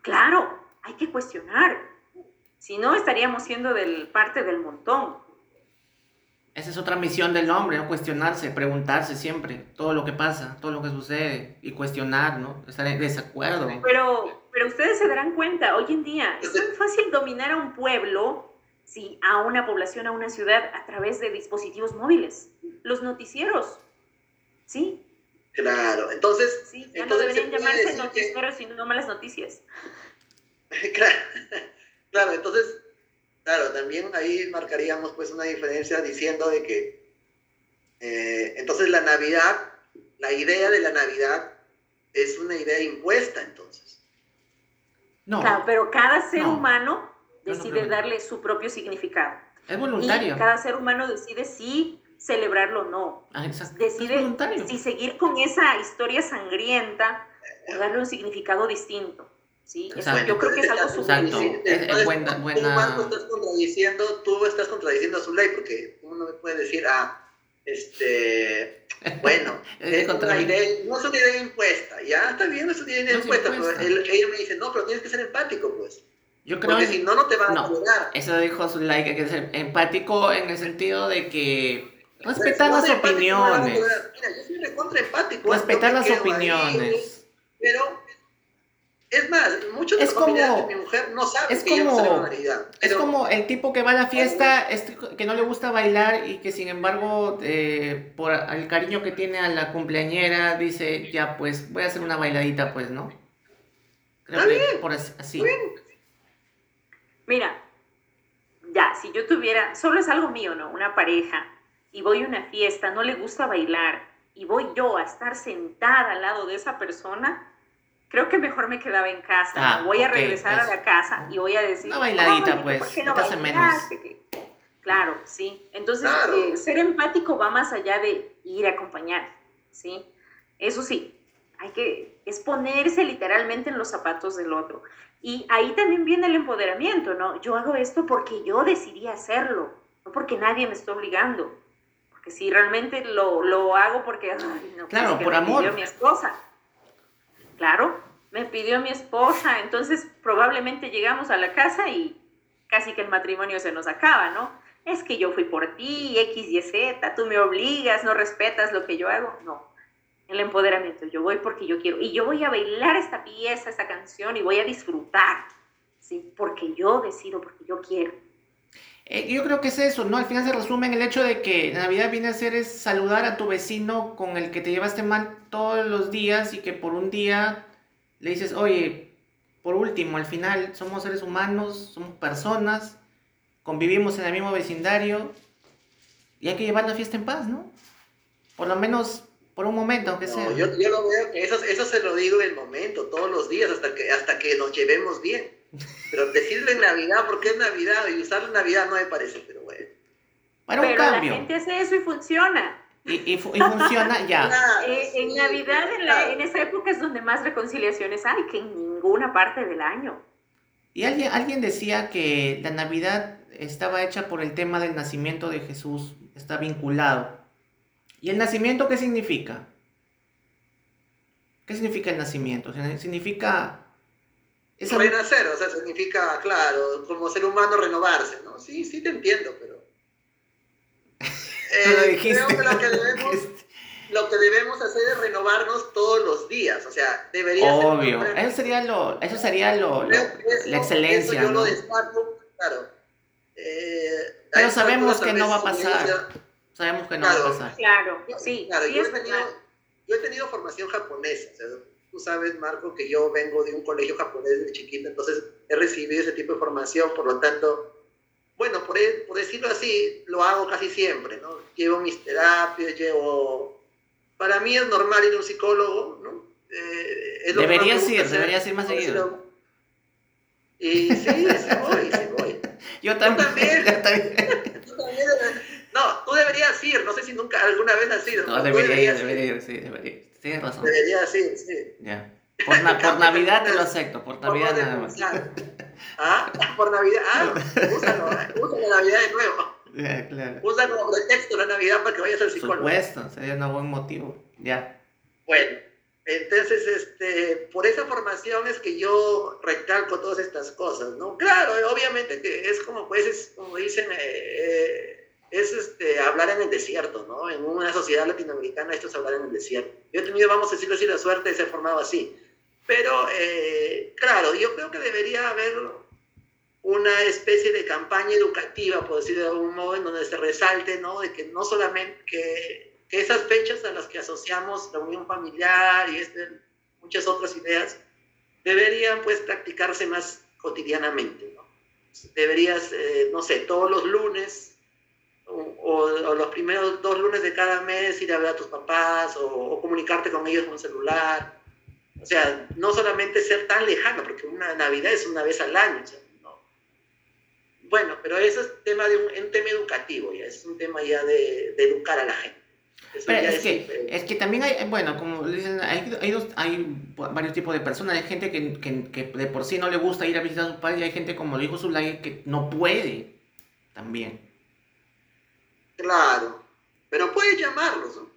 claro, hay que cuestionar. Si no, estaríamos siendo del, parte del montón. Esa es otra misión del hombre, ¿no? Cuestionarse, preguntarse siempre todo lo que pasa, todo lo que sucede y cuestionar, ¿no? Estar en desacuerdo. Pero, pero ustedes se darán cuenta, hoy en día es muy fácil dominar a un pueblo, sí, a una población, a una ciudad a través de dispositivos móviles, los noticieros, ¿sí? Claro, entonces... Sí, ya entonces no deberían llamarse noticieros, que... sino malas noticias. claro, claro, entonces Claro, también ahí marcaríamos pues una diferencia diciendo de que eh, entonces la Navidad, la idea de la Navidad es una idea impuesta entonces. No. Claro, pero cada ser no. humano decide no, no, darle su propio significado. Es voluntario. Y cada ser humano decide si celebrarlo o no. Ah. Decide si seguir con esa historia sangrienta o darle un significado distinto. ¿sí? Eso yo creo que es algo Exacto. Es, es buena, buena... Tú, estás contradiciendo, tú estás contradiciendo a su ley, porque uno no me puede decir, ah, este, bueno, es una idea, no es una idea impuesta, ya está bien, no es una idea impuesta, pero ella me dice, no, pero tienes que ser empático, pues. Yo creo Porque si no, no te van a ayudar. Eso dijo su like, que ser empático en el sentido de que respetar las opiniones. Mira, yo soy recontra empático. Respetar las opiniones. pero es más, muchos de como, de mi mujer no saben es que como, Es como el tipo que va a la fiesta, que no le gusta bailar y que sin embargo, eh, por el cariño que tiene a la cumpleañera, dice, ya pues, voy a hacer una bailadita, pues, ¿no? Creo que por así. Mira, ya, si yo tuviera, solo es algo mío, ¿no? Una pareja, y voy a una fiesta, no le gusta bailar, y voy yo a estar sentada al lado de esa persona, creo que mejor me quedaba en casa. Ah, voy a regresar a la casa y voy a decir. Una bailadita, pues. ¿por qué no menos. Claro, sí. Entonces, eh, ser empático va más allá de ir a acompañar, ¿sí? Eso sí, hay que es ponerse literalmente en los zapatos del otro. Y ahí también viene el empoderamiento, ¿no? Yo hago esto porque yo decidí hacerlo, no porque nadie me está obligando. Porque si realmente lo, lo hago porque, no, claro, por amor. mi esposa Claro, me pidió mi esposa, entonces probablemente llegamos a la casa y casi que el matrimonio se nos acaba, ¿no? Es que yo fui por ti, X, Y, Z, tú me obligas, no respetas lo que yo hago. No, el empoderamiento, yo voy porque yo quiero. Y yo voy a bailar esta pieza, esta canción y voy a disfrutar, ¿sí? Porque yo decido, porque yo quiero. Eh, yo creo que es eso, ¿no? Al final se resume en el hecho de que Navidad viene a ser es saludar a tu vecino con el que te llevaste mal todos los días y que por un día le dices, oye, por último, al final somos seres humanos, somos personas, convivimos en el mismo vecindario y hay que llevar la fiesta en paz, ¿no? Por lo menos por un momento, aunque sea. Yo, yo lo veo eso, eso se lo digo en el momento, todos los días, hasta que, hasta que nos llevemos bien. Pero decirle en Navidad porque es Navidad y usarlo en Navidad no me parece, pero bueno. Para un pero la gente hace eso y funciona. Y, y, funciona ya. Eh, en Navidad, en, en, esa época es donde más reconciliaciones hay que en ninguna parte del año. Y alguien, alguien decía que la Navidad estaba hecha por el tema del nacimiento de Jesús, está vinculado. ¿Y el nacimiento qué significa? ¿Qué significa el nacimiento? Significa Renacer, o sea, significa, claro, como ser humano renovarse, ¿no? Sí, sí te entiendo, pero... Eh, creo que lo que, debemos, lo que debemos hacer es renovarnos todos los días, o sea, debería Obvio, eso sería lo, eso sería lo, la excelencia, eso yo lo destaco, claro. Eh, pero sabemos que no va a pasar, sabemos que no va a pasar. Claro, sí, claro, yo, he tenido, yo he tenido formación japonesa, o sea, Tú sabes, Marco, que yo vengo de un colegio japonés desde chiquito, entonces he recibido ese tipo de formación, por lo tanto, bueno, por, e, por decirlo así, lo hago casi siempre, ¿no? Llevo mis terapias, llevo... Para mí es normal ir a un psicólogo, ¿no? Eh, es deberías ir, deberías ir más seguido. Y sí, sí voy, sí voy. Yo también. Yo también. No, tú deberías ir, no sé si nunca alguna vez has ido. No, no debería ir, debería ir, sí, debería ir. Tienes razón. Debería, sí, sí. Ya. Por, por Navidad te lo acepto, por Navidad nada más. ¿Ah? Por Navidad, ah, úsalo, úsalo Navidad de nuevo. Ya, claro. Usa como pretexto la Navidad para que vayas al psicólogo. Por supuesto, sería un buen motivo. Ya. Bueno, entonces, este, por esa formación es que yo recalco todas estas cosas, ¿no? Claro, obviamente que es como, pues, es, como dicen, eh, eh es este, hablar en el desierto, ¿no? En una sociedad latinoamericana esto es hablar en el desierto. Yo he tenido, vamos a decirlo así, la suerte de ser formado así. Pero, eh, claro, yo creo que debería haber una especie de campaña educativa, por decirlo de algún modo, en donde se resalte, ¿no? De que no solamente que, esas fechas a las que asociamos la unión familiar y este, muchas otras ideas, deberían pues practicarse más cotidianamente, ¿no? Deberías, eh, no sé, todos los lunes o, los primeros dos lunes de cada mes ir a ver a tus papás o, comunicarte con ellos con celular. O sea, no solamente ser tan lejano, porque una Navidad es una vez al año. Bueno, pero eso es tema de un, tema educativo, ya es un tema ya de, educar a la gente. Pero es, que, es que también hay, bueno, como dicen, hay, hay, dos, hay varios tipos de personas. Hay gente que, que, que, de por sí no le gusta ir a visitar a sus padres y hay gente, como lo dijo Zulay, que no puede también. Claro. Pero puedes llamarlos, ¿no?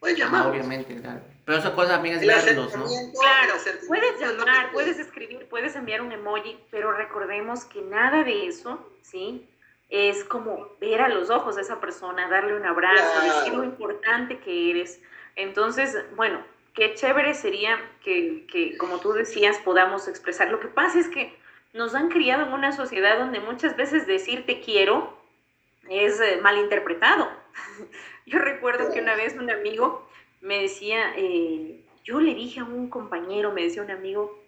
Puedes llamarlos. obviamente, claro. Pero esa cosa también es verlos, ¿no? Claro, puedes llamar, puedes escribir, puedes enviar un emoji, pero recordemos que nada de eso, ¿sí? Es como ver a los ojos a esa persona, darle un abrazo, decir lo importante que eres. Entonces, bueno, qué chévere sería que, que, como tú decías, podamos expresar. Lo que pasa es que nos han criado en una sociedad donde muchas veces decir te quiero es eh, malinterpretado. Yo recuerdo que una vez un amigo me decía, eh, yo le dije a un compañero, me decía un amigo,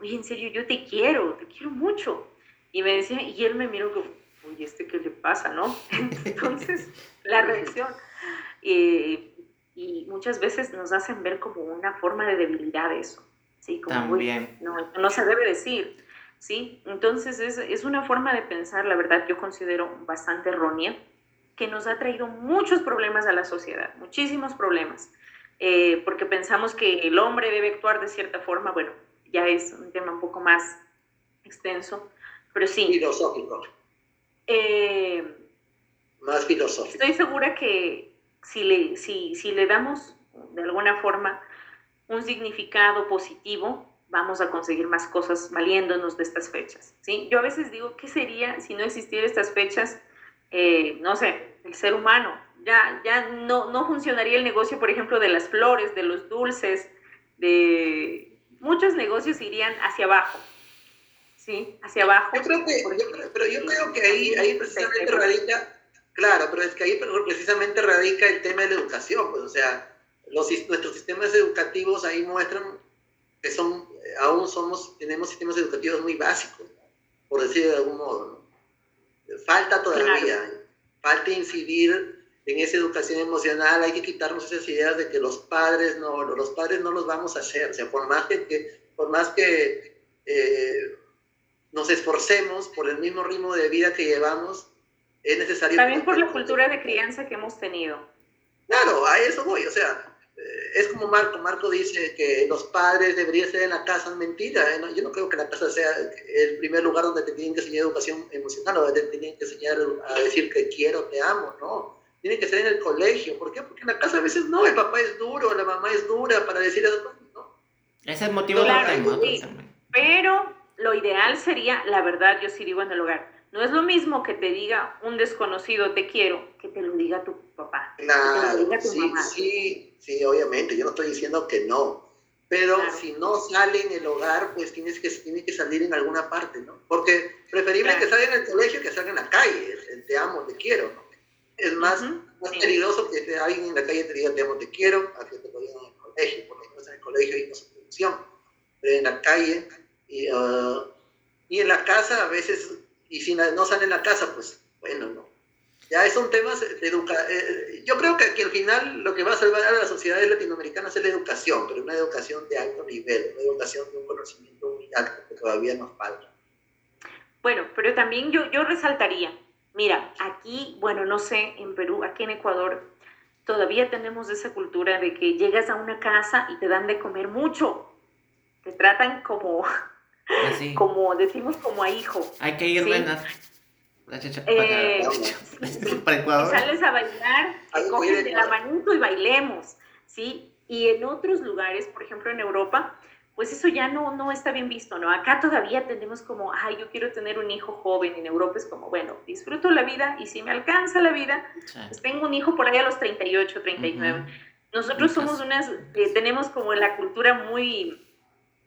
oye, en serio, yo te quiero, te quiero mucho. Y me decía, y él me miró como, oye, ¿este qué le pasa, no? Entonces, la reacción. Eh, y muchas veces nos hacen ver como una forma de debilidad eso. ¿sí? Como, También. no, no se debe decir. ¿Sí? Entonces es, es, una forma de pensar, la verdad, yo considero bastante errónea, que nos ha traído muchos problemas a la sociedad, muchísimos problemas, eh, porque pensamos que el hombre debe actuar de cierta forma, bueno, ya es un tema un poco más extenso, pero sí. Filosófico. Eh, más filosófico. Estoy segura que si le, si, si le damos de alguna forma un significado positivo, vamos a conseguir más cosas valiéndonos de estas fechas. ¿sí? Yo a veces digo, ¿qué sería si no existieran estas fechas? Eh, no sé, el ser humano. Ya, ya no, no funcionaría el negocio, por ejemplo, de las flores, de los dulces, de muchos negocios irían hacia abajo. ¿Sí? Hacia abajo. Yo creo que, pero yo creo que ahí, ahí precisamente radica, claro, pero es que ahí precisamente radica el tema de la educación, pues, o sea, los, nuestros sistemas educativos ahí muestran que son, aún somos, tenemos sistemas educativos muy básicos, por decir de algún modo. Falta todavía, falta incidir en esa educación emocional, hay que quitarnos esas ideas de que los padres no, los padres no los vamos a hacer, o sea, por más que, por más que eh, nos esforcemos por el mismo ritmo de vida que llevamos, es necesario... También por la cultura de crianza que hemos tenido. Claro, a eso voy, o sea, es como Marco, Marco dice que los padres deberían ser en la casa, es mentira, ¿eh? yo no creo que la casa sea el primer lugar donde te tienen que enseñar educación emocional o donde te tienen que enseñar a decir que quiero, te amo, no, tiene que ser en el colegio, ¿por qué? Porque en la casa a veces no, el papá es duro, la mamá es dura para decir eso, ¿no? Ese es el motivo de la Pero lo ideal sería, la verdad, yo sí digo en el hogar, no es lo mismo que te diga un desconocido te quiero que te lo diga tu papá. Claro, sí, sí, sí, obviamente, yo no estoy diciendo que no. Pero si no sale en el hogar, pues tienes que, tiene que salir en alguna parte, ¿no? Porque preferible que salga en el colegio que salga en la calle, el te amo, te quiero, ¿no? Es más, más peligroso que alguien en la calle te diga te amo, te quiero, a que te lo digan en el colegio, porque no en el colegio y no es producción. Pero en la calle y, uh, y en la casa a veces y si no sale en la casa, pues bueno, no. Ya son temas de educación. Eh, yo creo que, al final lo que va a salvar a las sociedades latinoamericanas es la educación, pero una educación de alto nivel, una educación de un conocimiento muy alto que todavía nos falta. Bueno, pero también yo, yo resaltaría, mira, aquí, bueno, no sé, en Perú, aquí en Ecuador, todavía tenemos esa cultura de que llegas a una casa y te dan de comer mucho. Te tratan como como decimos como a hijo. Hay que ir, ¿sí? Eh, sales a bailar, te coges de la manito y bailemos, ¿sí? Y en otros lugares, por ejemplo en Europa, pues eso ya no, no está bien visto, ¿no? Acá todavía tenemos como, ay, yo quiero tener un hijo joven, en Europa es como, bueno, disfruto la vida y si me alcanza la vida, pues tengo un hijo por ahí a los 38, 39. Nosotros somos unas, eh, tenemos como la cultura muy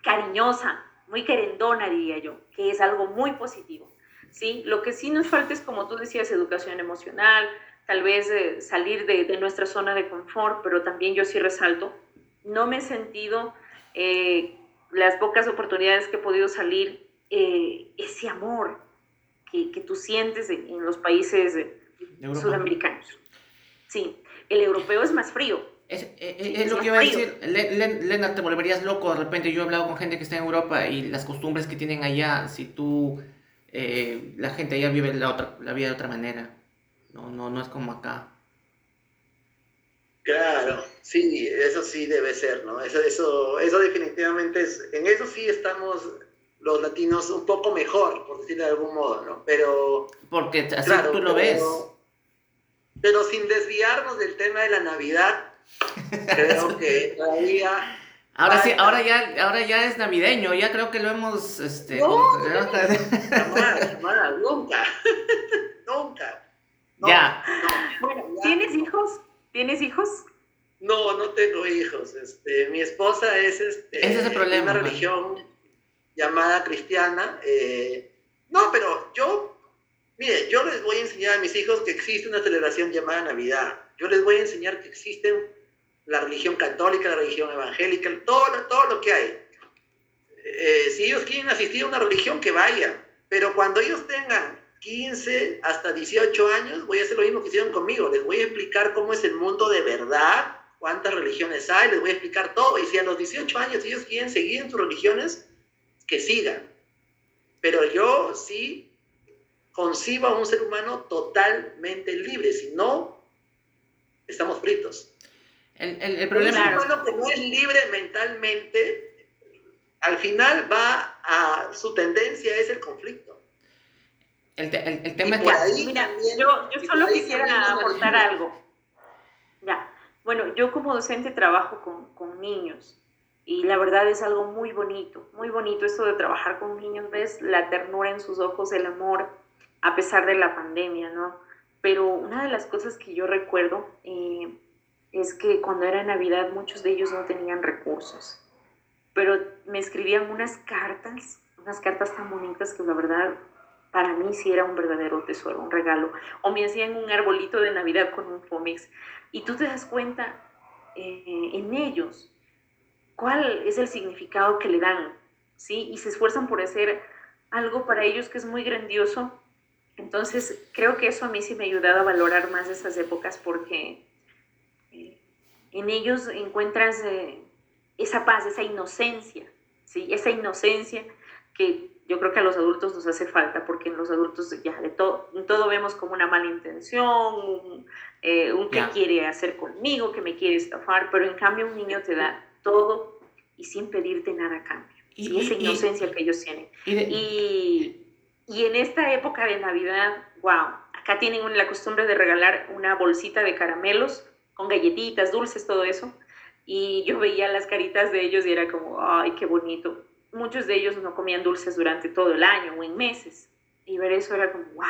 cariñosa, muy querendona, diría yo, que es algo muy positivo. ¿sí? Lo que sí nos falta es, como tú decías, educación emocional, tal vez eh, salir de, nuestra zona de confort, pero también yo sí resalto, no me he sentido eh, las pocas oportunidades que he podido salir, eh, ese amor que, que, tú sientes en, los países sudamericanos. Sí, el europeo es más frío, es, eh, eh, es, lo que iba a decir. Lena, te volverías loco. De repente yo he hablado con gente que está en Europa y las costumbres que tienen allá, si tú, eh, la gente allá vive la, otra, la vida de otra manera. No, no, no es como acá. Claro, sí, eso sí debe ser, ¿no? Eso, eso, eso definitivamente es, en eso sí estamos los latinos un poco mejor, por decirlo de algún modo, ¿no? Pero... Porque así tú lo ves. Pero sin desviarnos del tema de la Navidad, creo que todavía Ahora sí, ahora ya, ahora ya es navideño, ya creo que lo hemos, este... No, nunca, nunca. ya. Bueno, ¿tienes hijos? ¿Tienes hijos? No, no tengo hijos. Este, mi esposa es, este, es el problema, una religión llamada cristiana. Eh, no, pero yo, mire, yo les voy a enseñar a mis hijos que existe una celebración llamada Navidad. Yo les voy a enseñar que existen la religión católica, la religión evangélica, todo, todo lo que hay. Eh, si ellos quieren asistir a una religión, que vayan. Pero cuando ellos tengan 15 hasta 18 años, voy a hacer lo mismo que hicieron conmigo. Les voy a explicar cómo es el mundo de verdad, cuántas religiones hay, les voy a explicar todo. Y si a los 18 años ellos quieren seguir en sus religiones, que sigan. Pero yo sí concibo a un ser humano totalmente libre. Si no, estamos fritos. El, el, el problema es que no es libre mentalmente, al final va a su tendencia es el conflicto. El, el tema es que... Mira, yo, yo solo quisiera aportar algo. Ya. Bueno, yo como docente trabajo con, con niños y la verdad es algo muy bonito, muy bonito esto de trabajar con niños, ves la ternura en sus ojos, el amor, a pesar de la pandemia, ¿no? Pero una de las cosas que yo recuerdo, eh, es que cuando era Navidad muchos de ellos no tenían recursos, pero me escribían unas cartas, unas cartas tan bonitas que la verdad para mí sí era un verdadero tesoro, un regalo. O me hacían un arbolito de Navidad con un Fomix. Y tú te das cuenta eh, en ellos cuál es el significado que le dan, ¿sí? Y se esfuerzan por hacer algo para ellos que es muy grandioso. Entonces, creo que eso a mí sí me ha ayudado a valorar más esas épocas porque en ellos encuentras eh, esa paz, esa inocencia, ¿sí? Esa inocencia que yo creo que a los adultos nos hace falta, porque en los adultos ya de todo, todo vemos como una mala intención, un, eh, que quiere hacer conmigo, que me quiere estafar, pero en cambio un niño te da todo y sin pedirte nada a cambio. Y, esa inocencia que ellos tienen. Y, y, en esta época de Navidad, wow, acá tienen la costumbre de regalar una bolsita de caramelos con galletitas, dulces, todo eso. Y yo veía las caritas de ellos y era como, ay, qué bonito. Muchos de ellos no comían dulces durante todo el año o en meses. Y ver eso era como, wow.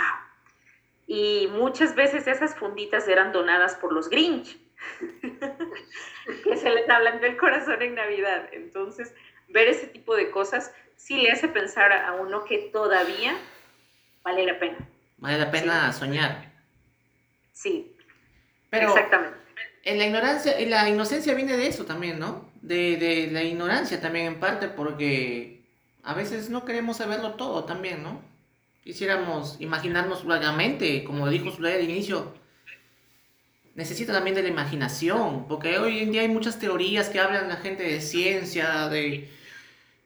Y muchas veces esas funditas eran donadas por los Grinch, que se les hablan del corazón en Navidad. Entonces, ver ese tipo de cosas sí le hace pensar a uno que todavía vale la pena. Vale la pena soñar. Sí, Pero, exactamente la ignorancia, la inocencia viene de eso también, ¿no? De, de, la ignorancia también en parte, porque a veces no queremos saberlo todo también, ¿no? Quisiéramos imaginarnos vagamente, como dijo Zulay al inicio, necesita también de la imaginación, porque hoy en día hay muchas teorías que hablan la gente de ciencia, de,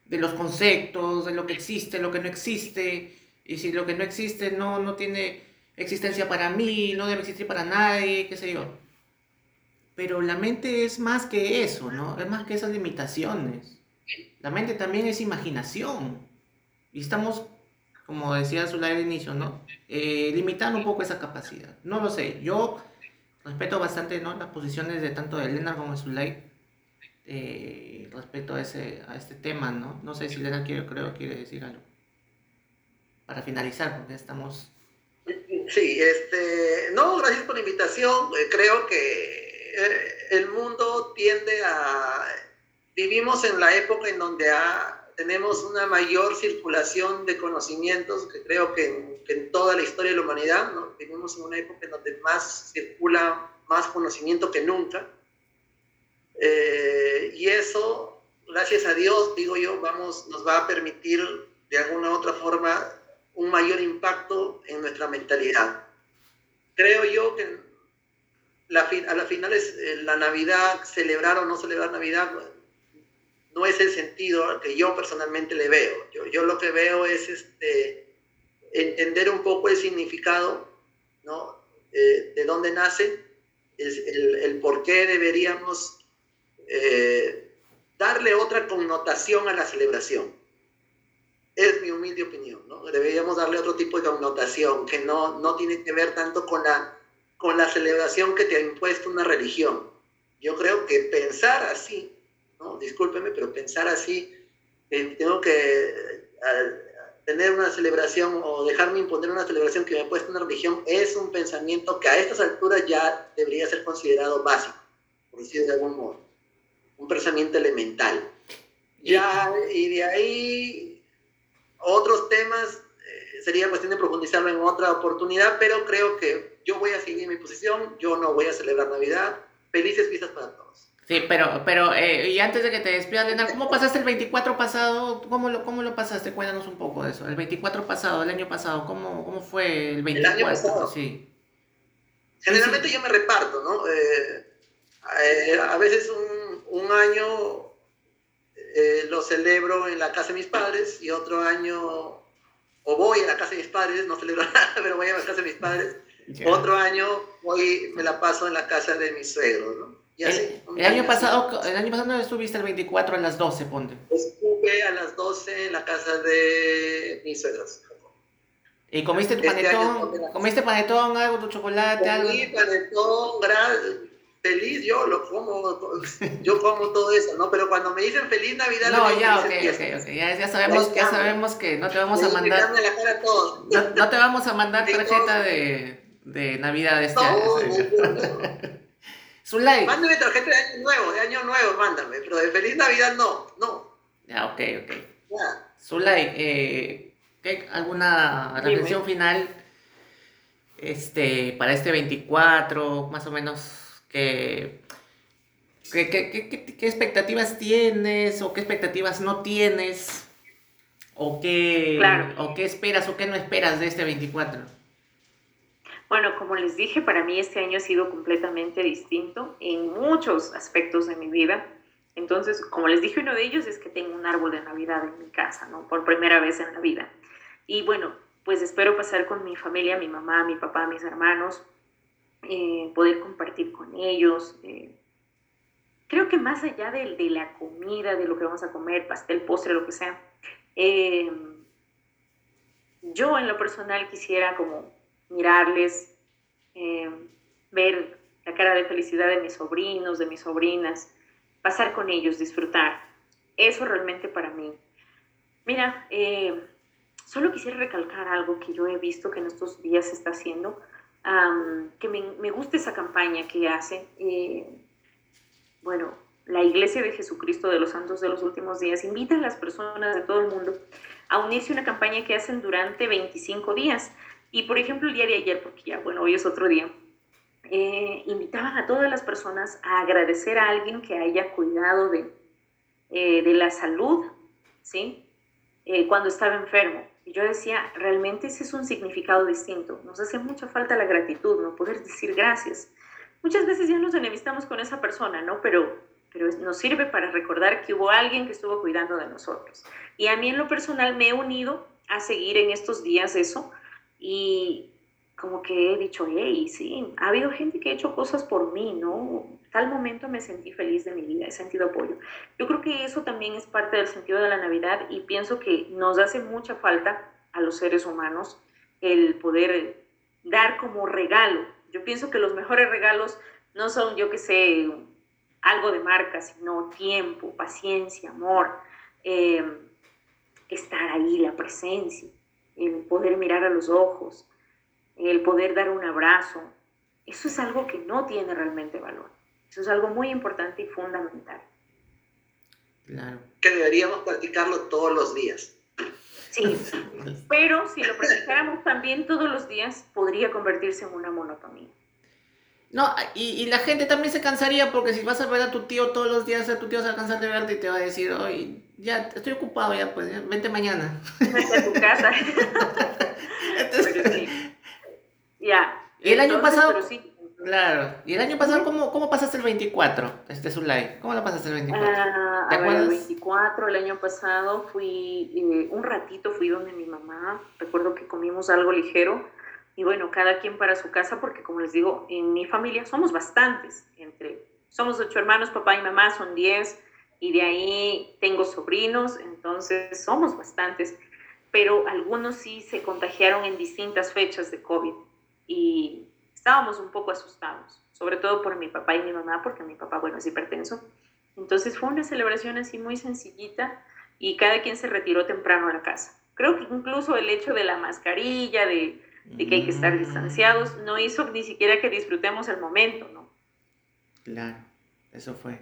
de los conceptos, de lo que existe, lo que no existe, y si lo que no existe no, no tiene existencia para mí, no debe existir para nadie, qué sé yo. Pero la mente es más que eso, ¿no? Es más que esas limitaciones. La mente también es imaginación. Y estamos, como decía Zulay al inicio, ¿no? Eh, limitando un poco esa capacidad. No lo sé. Yo respeto bastante, ¿no? Las posiciones de tanto de Elena como de Zulay eh, a, ese, a este tema, ¿no? No sé si Elena quiere, creo, quiere decir algo. Para finalizar, porque estamos... Sí, este... No, gracias por la invitación. Eh, creo que eh, el mundo tiende a... Vivimos en la época en donde tenemos una mayor circulación de conocimientos, que creo que en, toda la historia de la humanidad, ¿no? vivimos en una época en donde más circula más conocimiento que nunca. Eh, y eso, gracias a Dios, digo yo, vamos, nos va a permitir de alguna u otra forma un mayor impacto en nuestra mentalidad. Creo yo que a las finales eh, la Navidad, celebrar o no celebrar Navidad, no es el sentido que yo personalmente le veo. Yo, yo lo que veo es este, entender un poco el significado, ¿no? Eh, de dónde nace, el, el, por qué deberíamos eh, darle otra connotación a la celebración. Es mi humilde opinión, ¿no? Deberíamos darle otro tipo de connotación que no, no tiene que ver tanto con la con la celebración que te ha impuesto una religión. Yo creo que pensar así, ¿no? discúlpeme, pero pensar así, eh, tengo que tener una celebración o dejarme imponer una celebración que me ha puesto una religión es un pensamiento que a estas alturas ya debería ser considerado básico, por decirlo de algún modo. Un pensamiento elemental. Ya, y de ahí otros temas eh, sería cuestión de profundizarlo en otra oportunidad, pero creo que yo voy a seguir mi posición, yo no voy a celebrar Navidad. Felices fiestas para todos. Sí, pero, pero eh, y antes de que te despidas, Lena, ¿cómo pasaste el 24 pasado? ¿Cómo lo, ¿Cómo lo pasaste? Cuéntanos un poco de eso. El 24 pasado, el año pasado, ¿cómo, cómo fue el 24? El año pasado. Sí. Generalmente yo me reparto, ¿no? Eh, eh, a veces un, un año lo celebro en la casa de mis padres y otro año o voy a la casa de mis padres, no celebro nada, pero voy a la casa de mis padres. Otro año voy, me la paso en la casa de mis suegros, ¿no? el, año pasado, el año pasado no estuviste el 24 a las 12, ponte. Estuve a las 12 en la casa de mis suegros. ¿Y comiste tu este panetón? ¿Comiste panetón, algo, tu chocolate, algo? Sí, panetón, feliz, yo lo como, yo como todo eso, ¿no? Pero cuando me dicen feliz Navidad... No, ya, ok, ok, ok, ya, ya, sabemos, ya sabemos que no te vamos a mandar... No, no, te vamos a mandar tarjeta de, de Navidad este año. Zulay. Mándame tarjeta de año nuevo, de año nuevo, mándame, pero de feliz Navidad no, no. Ya, ok, ok. Zulay, eh, ¿alguna reflexión final este, para este 24, más o menos, que... ¿Qué, qué, qué, qué expectativas tienes o qué expectativas no tienes? ¿O qué, ¿O qué esperas o qué no esperas de este 24? Bueno, como les dije, para mí este año ha sido completamente distinto en muchos aspectos de mi vida. Entonces, como les dije, uno de ellos es que tengo un árbol de Navidad en mi casa, ¿no? Por primera vez en la vida. Y bueno, pues espero pasar con mi familia, mi mamá, mi papá, mis hermanos, eh, poder compartir con ellos. Eh. creo que más allá de, la comida, de lo que vamos a comer, pastel, postre, lo que sea, eh, yo en lo personal quisiera como mirarles, eh, ver la cara de felicidad de mis sobrinos, de mis sobrinas, pasar con ellos, disfrutar. Eso realmente para mí. Mira, eh, solo quisiera recalcar algo que yo he visto que en estos días se está haciendo, que me, gusta esa campaña que hace. Eh, bueno, la Iglesia de Jesucristo de los Santos de los Últimos Días invita a las personas de todo el mundo a unirse a una campaña que hacen durante 25 días. Y por ejemplo, el día de ayer, porque ya, bueno, hoy es otro día, eh, invitaban a todas las personas a agradecer a alguien que haya cuidado de, eh, de la salud, ¿sí? Eh, cuando estaba enfermo. Y yo decía, realmente ese es un significado distinto. Nos hace mucha falta la gratitud, ¿no? Poder decir gracias. Muchas veces ya nos enemistamos con esa persona, ¿no? Pero, pero nos sirve para recordar que hubo alguien que estuvo cuidando de nosotros. Y a mí en lo personal me he unido a seguir en estos días eso, y como que he dicho, hey, sí, ha habido gente que ha hecho cosas por mí, ¿no? Tal momento me sentí feliz de mi vida, he sentido apoyo. Yo creo que eso también es parte del sentido de la Navidad y pienso que nos hace mucha falta a los seres humanos el poder dar como regalo. Yo pienso que los mejores regalos no son, yo que sé, algo de marca, sino tiempo, paciencia, amor, eh, estar ahí, la presencia el poder mirar a los ojos, el poder dar un abrazo, eso es algo que no tiene realmente valor. Eso es algo muy importante y fundamental. Claro. Que deberíamos practicarlo todos los días. Sí, pero si lo practicáramos también todos los días, podría convertirse en una monotonía. No, y, la gente también se cansaría porque si vas a ver a tu tío todos los días, a tu tío se va a cansar de verte y te va a decir, oye, ya estoy ocupado, ya pues, vente mañana. Vente a tu casa. Ya. Y el año pasado, claro, y el año pasado, ¿cómo, cómo pasaste el 24, este live? ¿Cómo la pasaste el 24? Ah, el 24, el año pasado fui, eh, un ratito fui donde mi mamá, recuerdo que comimos algo ligero, y bueno, cada quien para su casa, porque como les digo, en mi familia somos bastantes, entre, somos ocho hermanos, papá y mamá son diez, y de ahí tengo sobrinos, entonces somos bastantes, pero algunos sí se contagiaron en distintas fechas de COVID y estábamos un poco asustados, sobre todo por mi papá y mi mamá, porque mi papá, bueno, es hipertenso. Entonces fue una celebración así muy sencillita y cada quien se retiró temprano a la casa. Creo que incluso el hecho de la mascarilla, de, de que hay que estar distanciados, no hizo ni siquiera que disfrutemos el momento, ¿no? Claro, eso fue,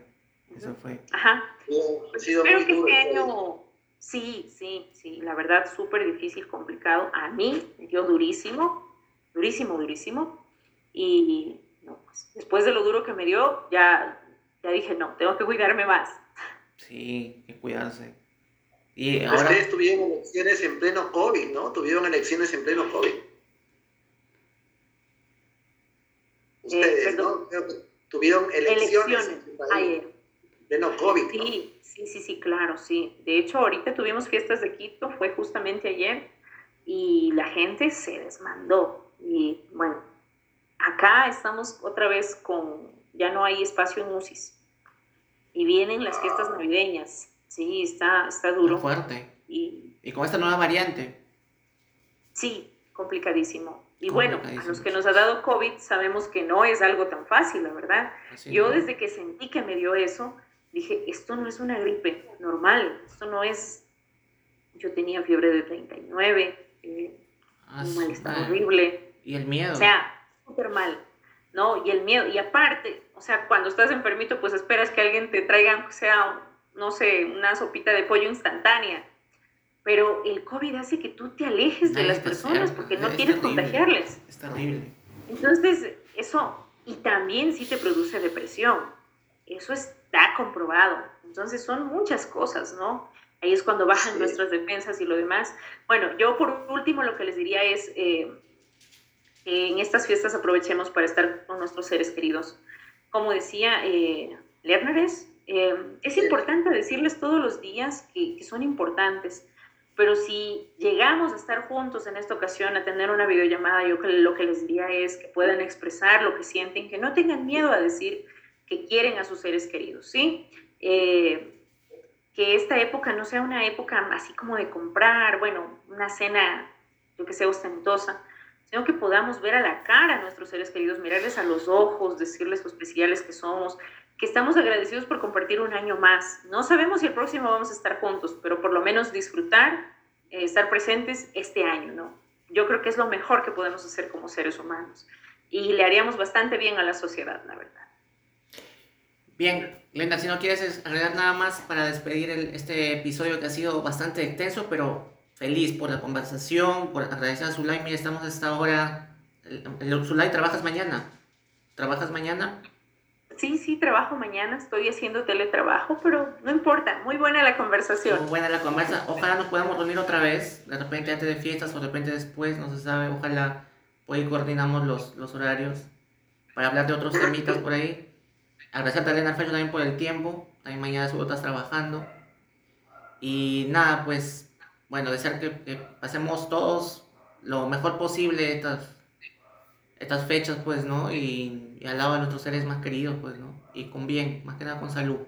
eso fue. Ajá. Creo que este año, sí, sí, sí, la verdad, súper difícil, complicado. A mí me dio durísimo, durísimo, durísimo. Y no, pues, después de lo duro que me dio, ya, ya dije, no, tengo que cuidarme más. Sí, que cuidarse. Y ahora... Ustedes tuvieron elecciones en pleno COVID, ¿no? Tuvieron elecciones en pleno COVID. Ustedes, ¿no? tuvieron elecciones, en pleno COVID. Sí, sí, sí, sí, claro, sí. De hecho, ahorita tuvimos fiestas de Quito, fue justamente ayer, y la gente se desmandó. Y bueno, acá estamos otra vez con, ya no hay espacio en UCIS. Y vienen las fiestas navideñas. Sí, está, está duro. fuerte. Y, y con esta nueva variante. Sí, complicadísimo. Y bueno, a los que nos ha dado COVID sabemos que no es algo tan fácil, la verdad. Yo desde que sentí que me dio eso, dije, esto no es una gripe normal, esto no es... Yo tenía fiebre de 39, eh, ah, un malestar horrible. Y el miedo. O sea, súper mal, ¿no? Y el miedo. Y aparte, o sea, cuando estás enfermito, pues esperas que alguien te traiga, o sea, no sé, una sopita de pollo instantánea pero el COVID hace que tú te alejes de las personas porque no quieres contagiarles. Es terrible. Entonces, eso, y también sí te produce depresión. Eso está comprobado. Entonces, son muchas cosas, ¿no? Ahí es cuando bajan nuestras defensas y lo demás. Bueno, yo por último lo que les diría es eh, que en estas fiestas aprovechemos para estar con nuestros seres queridos. Como decía eh, Lerneres, eh, es importante decirles todos los días que, que son importantes pero si llegamos a estar juntos en esta ocasión, a tener una videollamada, yo lo que les diría es que puedan expresar lo que sienten, que no tengan miedo a decir que quieren a sus seres queridos, ¿sí? Eh, que esta época no sea una época así como de comprar, bueno, una cena, yo que sea ostentosa, sino que podamos ver a la cara a nuestros seres queridos, mirarles a los ojos, decirles lo especiales que somos, que estamos agradecidos por compartir un año más. No sabemos si el próximo vamos a estar juntos, pero por lo menos disfrutar, eh, estar presentes este año, ¿no? Yo creo que es lo mejor que podemos hacer como seres humanos y le haríamos bastante bien a la sociedad, la verdad. Bien, Glenda, si no quieres agregar nada más para despedir este episodio que ha sido bastante extenso, pero feliz por la conversación, por agradecer a Zulay. Mira, estamos a esta hora. Zulay, ¿trabajas mañana? ¿Trabajas mañana? Sí, sí, trabajo mañana, estoy haciendo teletrabajo, pero no importa, muy buena la conversación. Muy buena la conversación, ojalá nos podamos reunir otra vez, de repente antes de fiestas o de repente después, no se sabe, ojalá hoy coordinamos los, los horarios para hablar de otros temitas por ahí. Agradecer a Elena Alfredo también por el tiempo, también mañana seguro estás trabajando. Y nada, pues, bueno, desear que, que pasemos todos lo mejor posible estas estas fechas, pues, ¿no? Y, al lado de nuestros seres más queridos, pues, ¿no? Y con bien, más que nada con salud.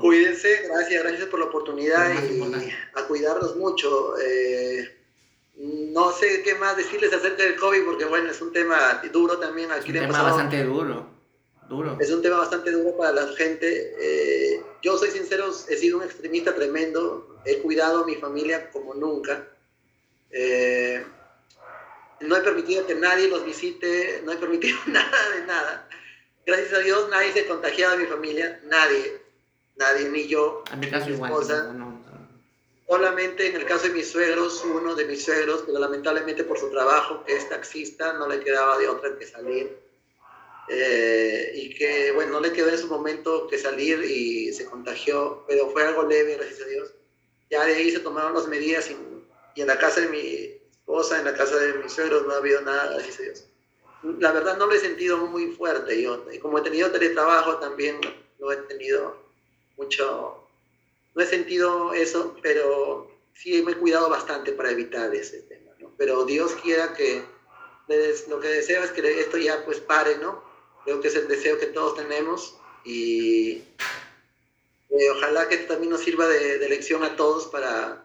Cuídense, gracias, gracias por la oportunidad y a cuidarnos mucho. Eh, no sé qué más decirles acerca del COVID, porque bueno, es un tema duro también. Aquí es un tema bastante duro, duro. Es un tema bastante duro para la gente. Eh, yo soy sincero, he sido un extremista tremendo. He cuidado a mi familia como nunca. Eh, no he permitido que nadie los visite, no he permitido nada de nada. Gracias a Dios nadie se contagiado de mi familia, nadie, nadie, ni yo, a mi caso igual, Solamente en el caso de mis suegros, uno de mis suegros, pero lamentablemente por su trabajo, que es taxista, no le quedaba de otra que salir. Eh, y que, bueno, no le quedó en su momento que salir y se contagió, pero fue algo leve, gracias a Dios. Ya de ahí se tomaron las medidas y, y en la casa de mi, cosa en la casa de mis suegros no ha habido nada, a Dios. La verdad no lo he sentido muy fuerte yo, como he tenido teletrabajo también no he tenido mucho, no he sentido eso, pero sí me he cuidado bastante para evitar ese tema, ¿no? Pero Dios quiera que lo que deseo es que esto ya pues pare, ¿no? Creo que es el deseo que todos tenemos y eh, ojalá que también nos sirva de, de lección a todos para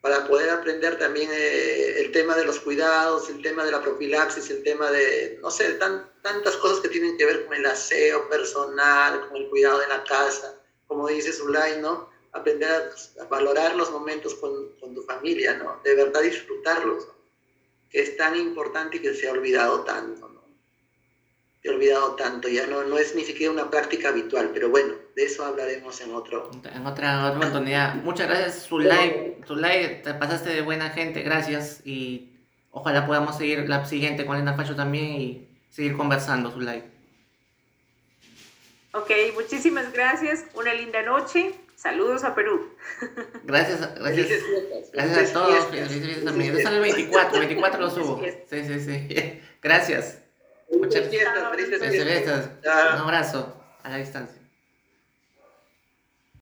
para poder aprender también eh, el tema de los cuidados, el tema de la profilaxis, el tema de, no sé, tantas cosas que tienen que ver con el aseo personal, con el cuidado de la casa, como dice Zulay, ¿no? Aprender a, valorar los momentos con, con, tu familia, ¿no? De verdad disfrutarlos, que es tan importante y que se ha olvidado tanto, ¿no? Se ha olvidado tanto, ya no, no es ni siquiera una práctica habitual, pero bueno, de eso hablaremos en otro. En otra, otra oportunidad. Muchas gracias, Zulay. Zulay, te pasaste de buena gente, gracias. Y ojalá podamos seguir la siguiente con Lena Facho también y seguir conversando, Zulay. Ok, muchísimas gracias. Una linda noche. Saludos a Perú. Gracias, gracias. Gracias a todos. Felices también. Yo sale el 24, 24 lo subo. Sí, sí, sí. Gracias. Muchas felices fiestas. Un abrazo a la distancia.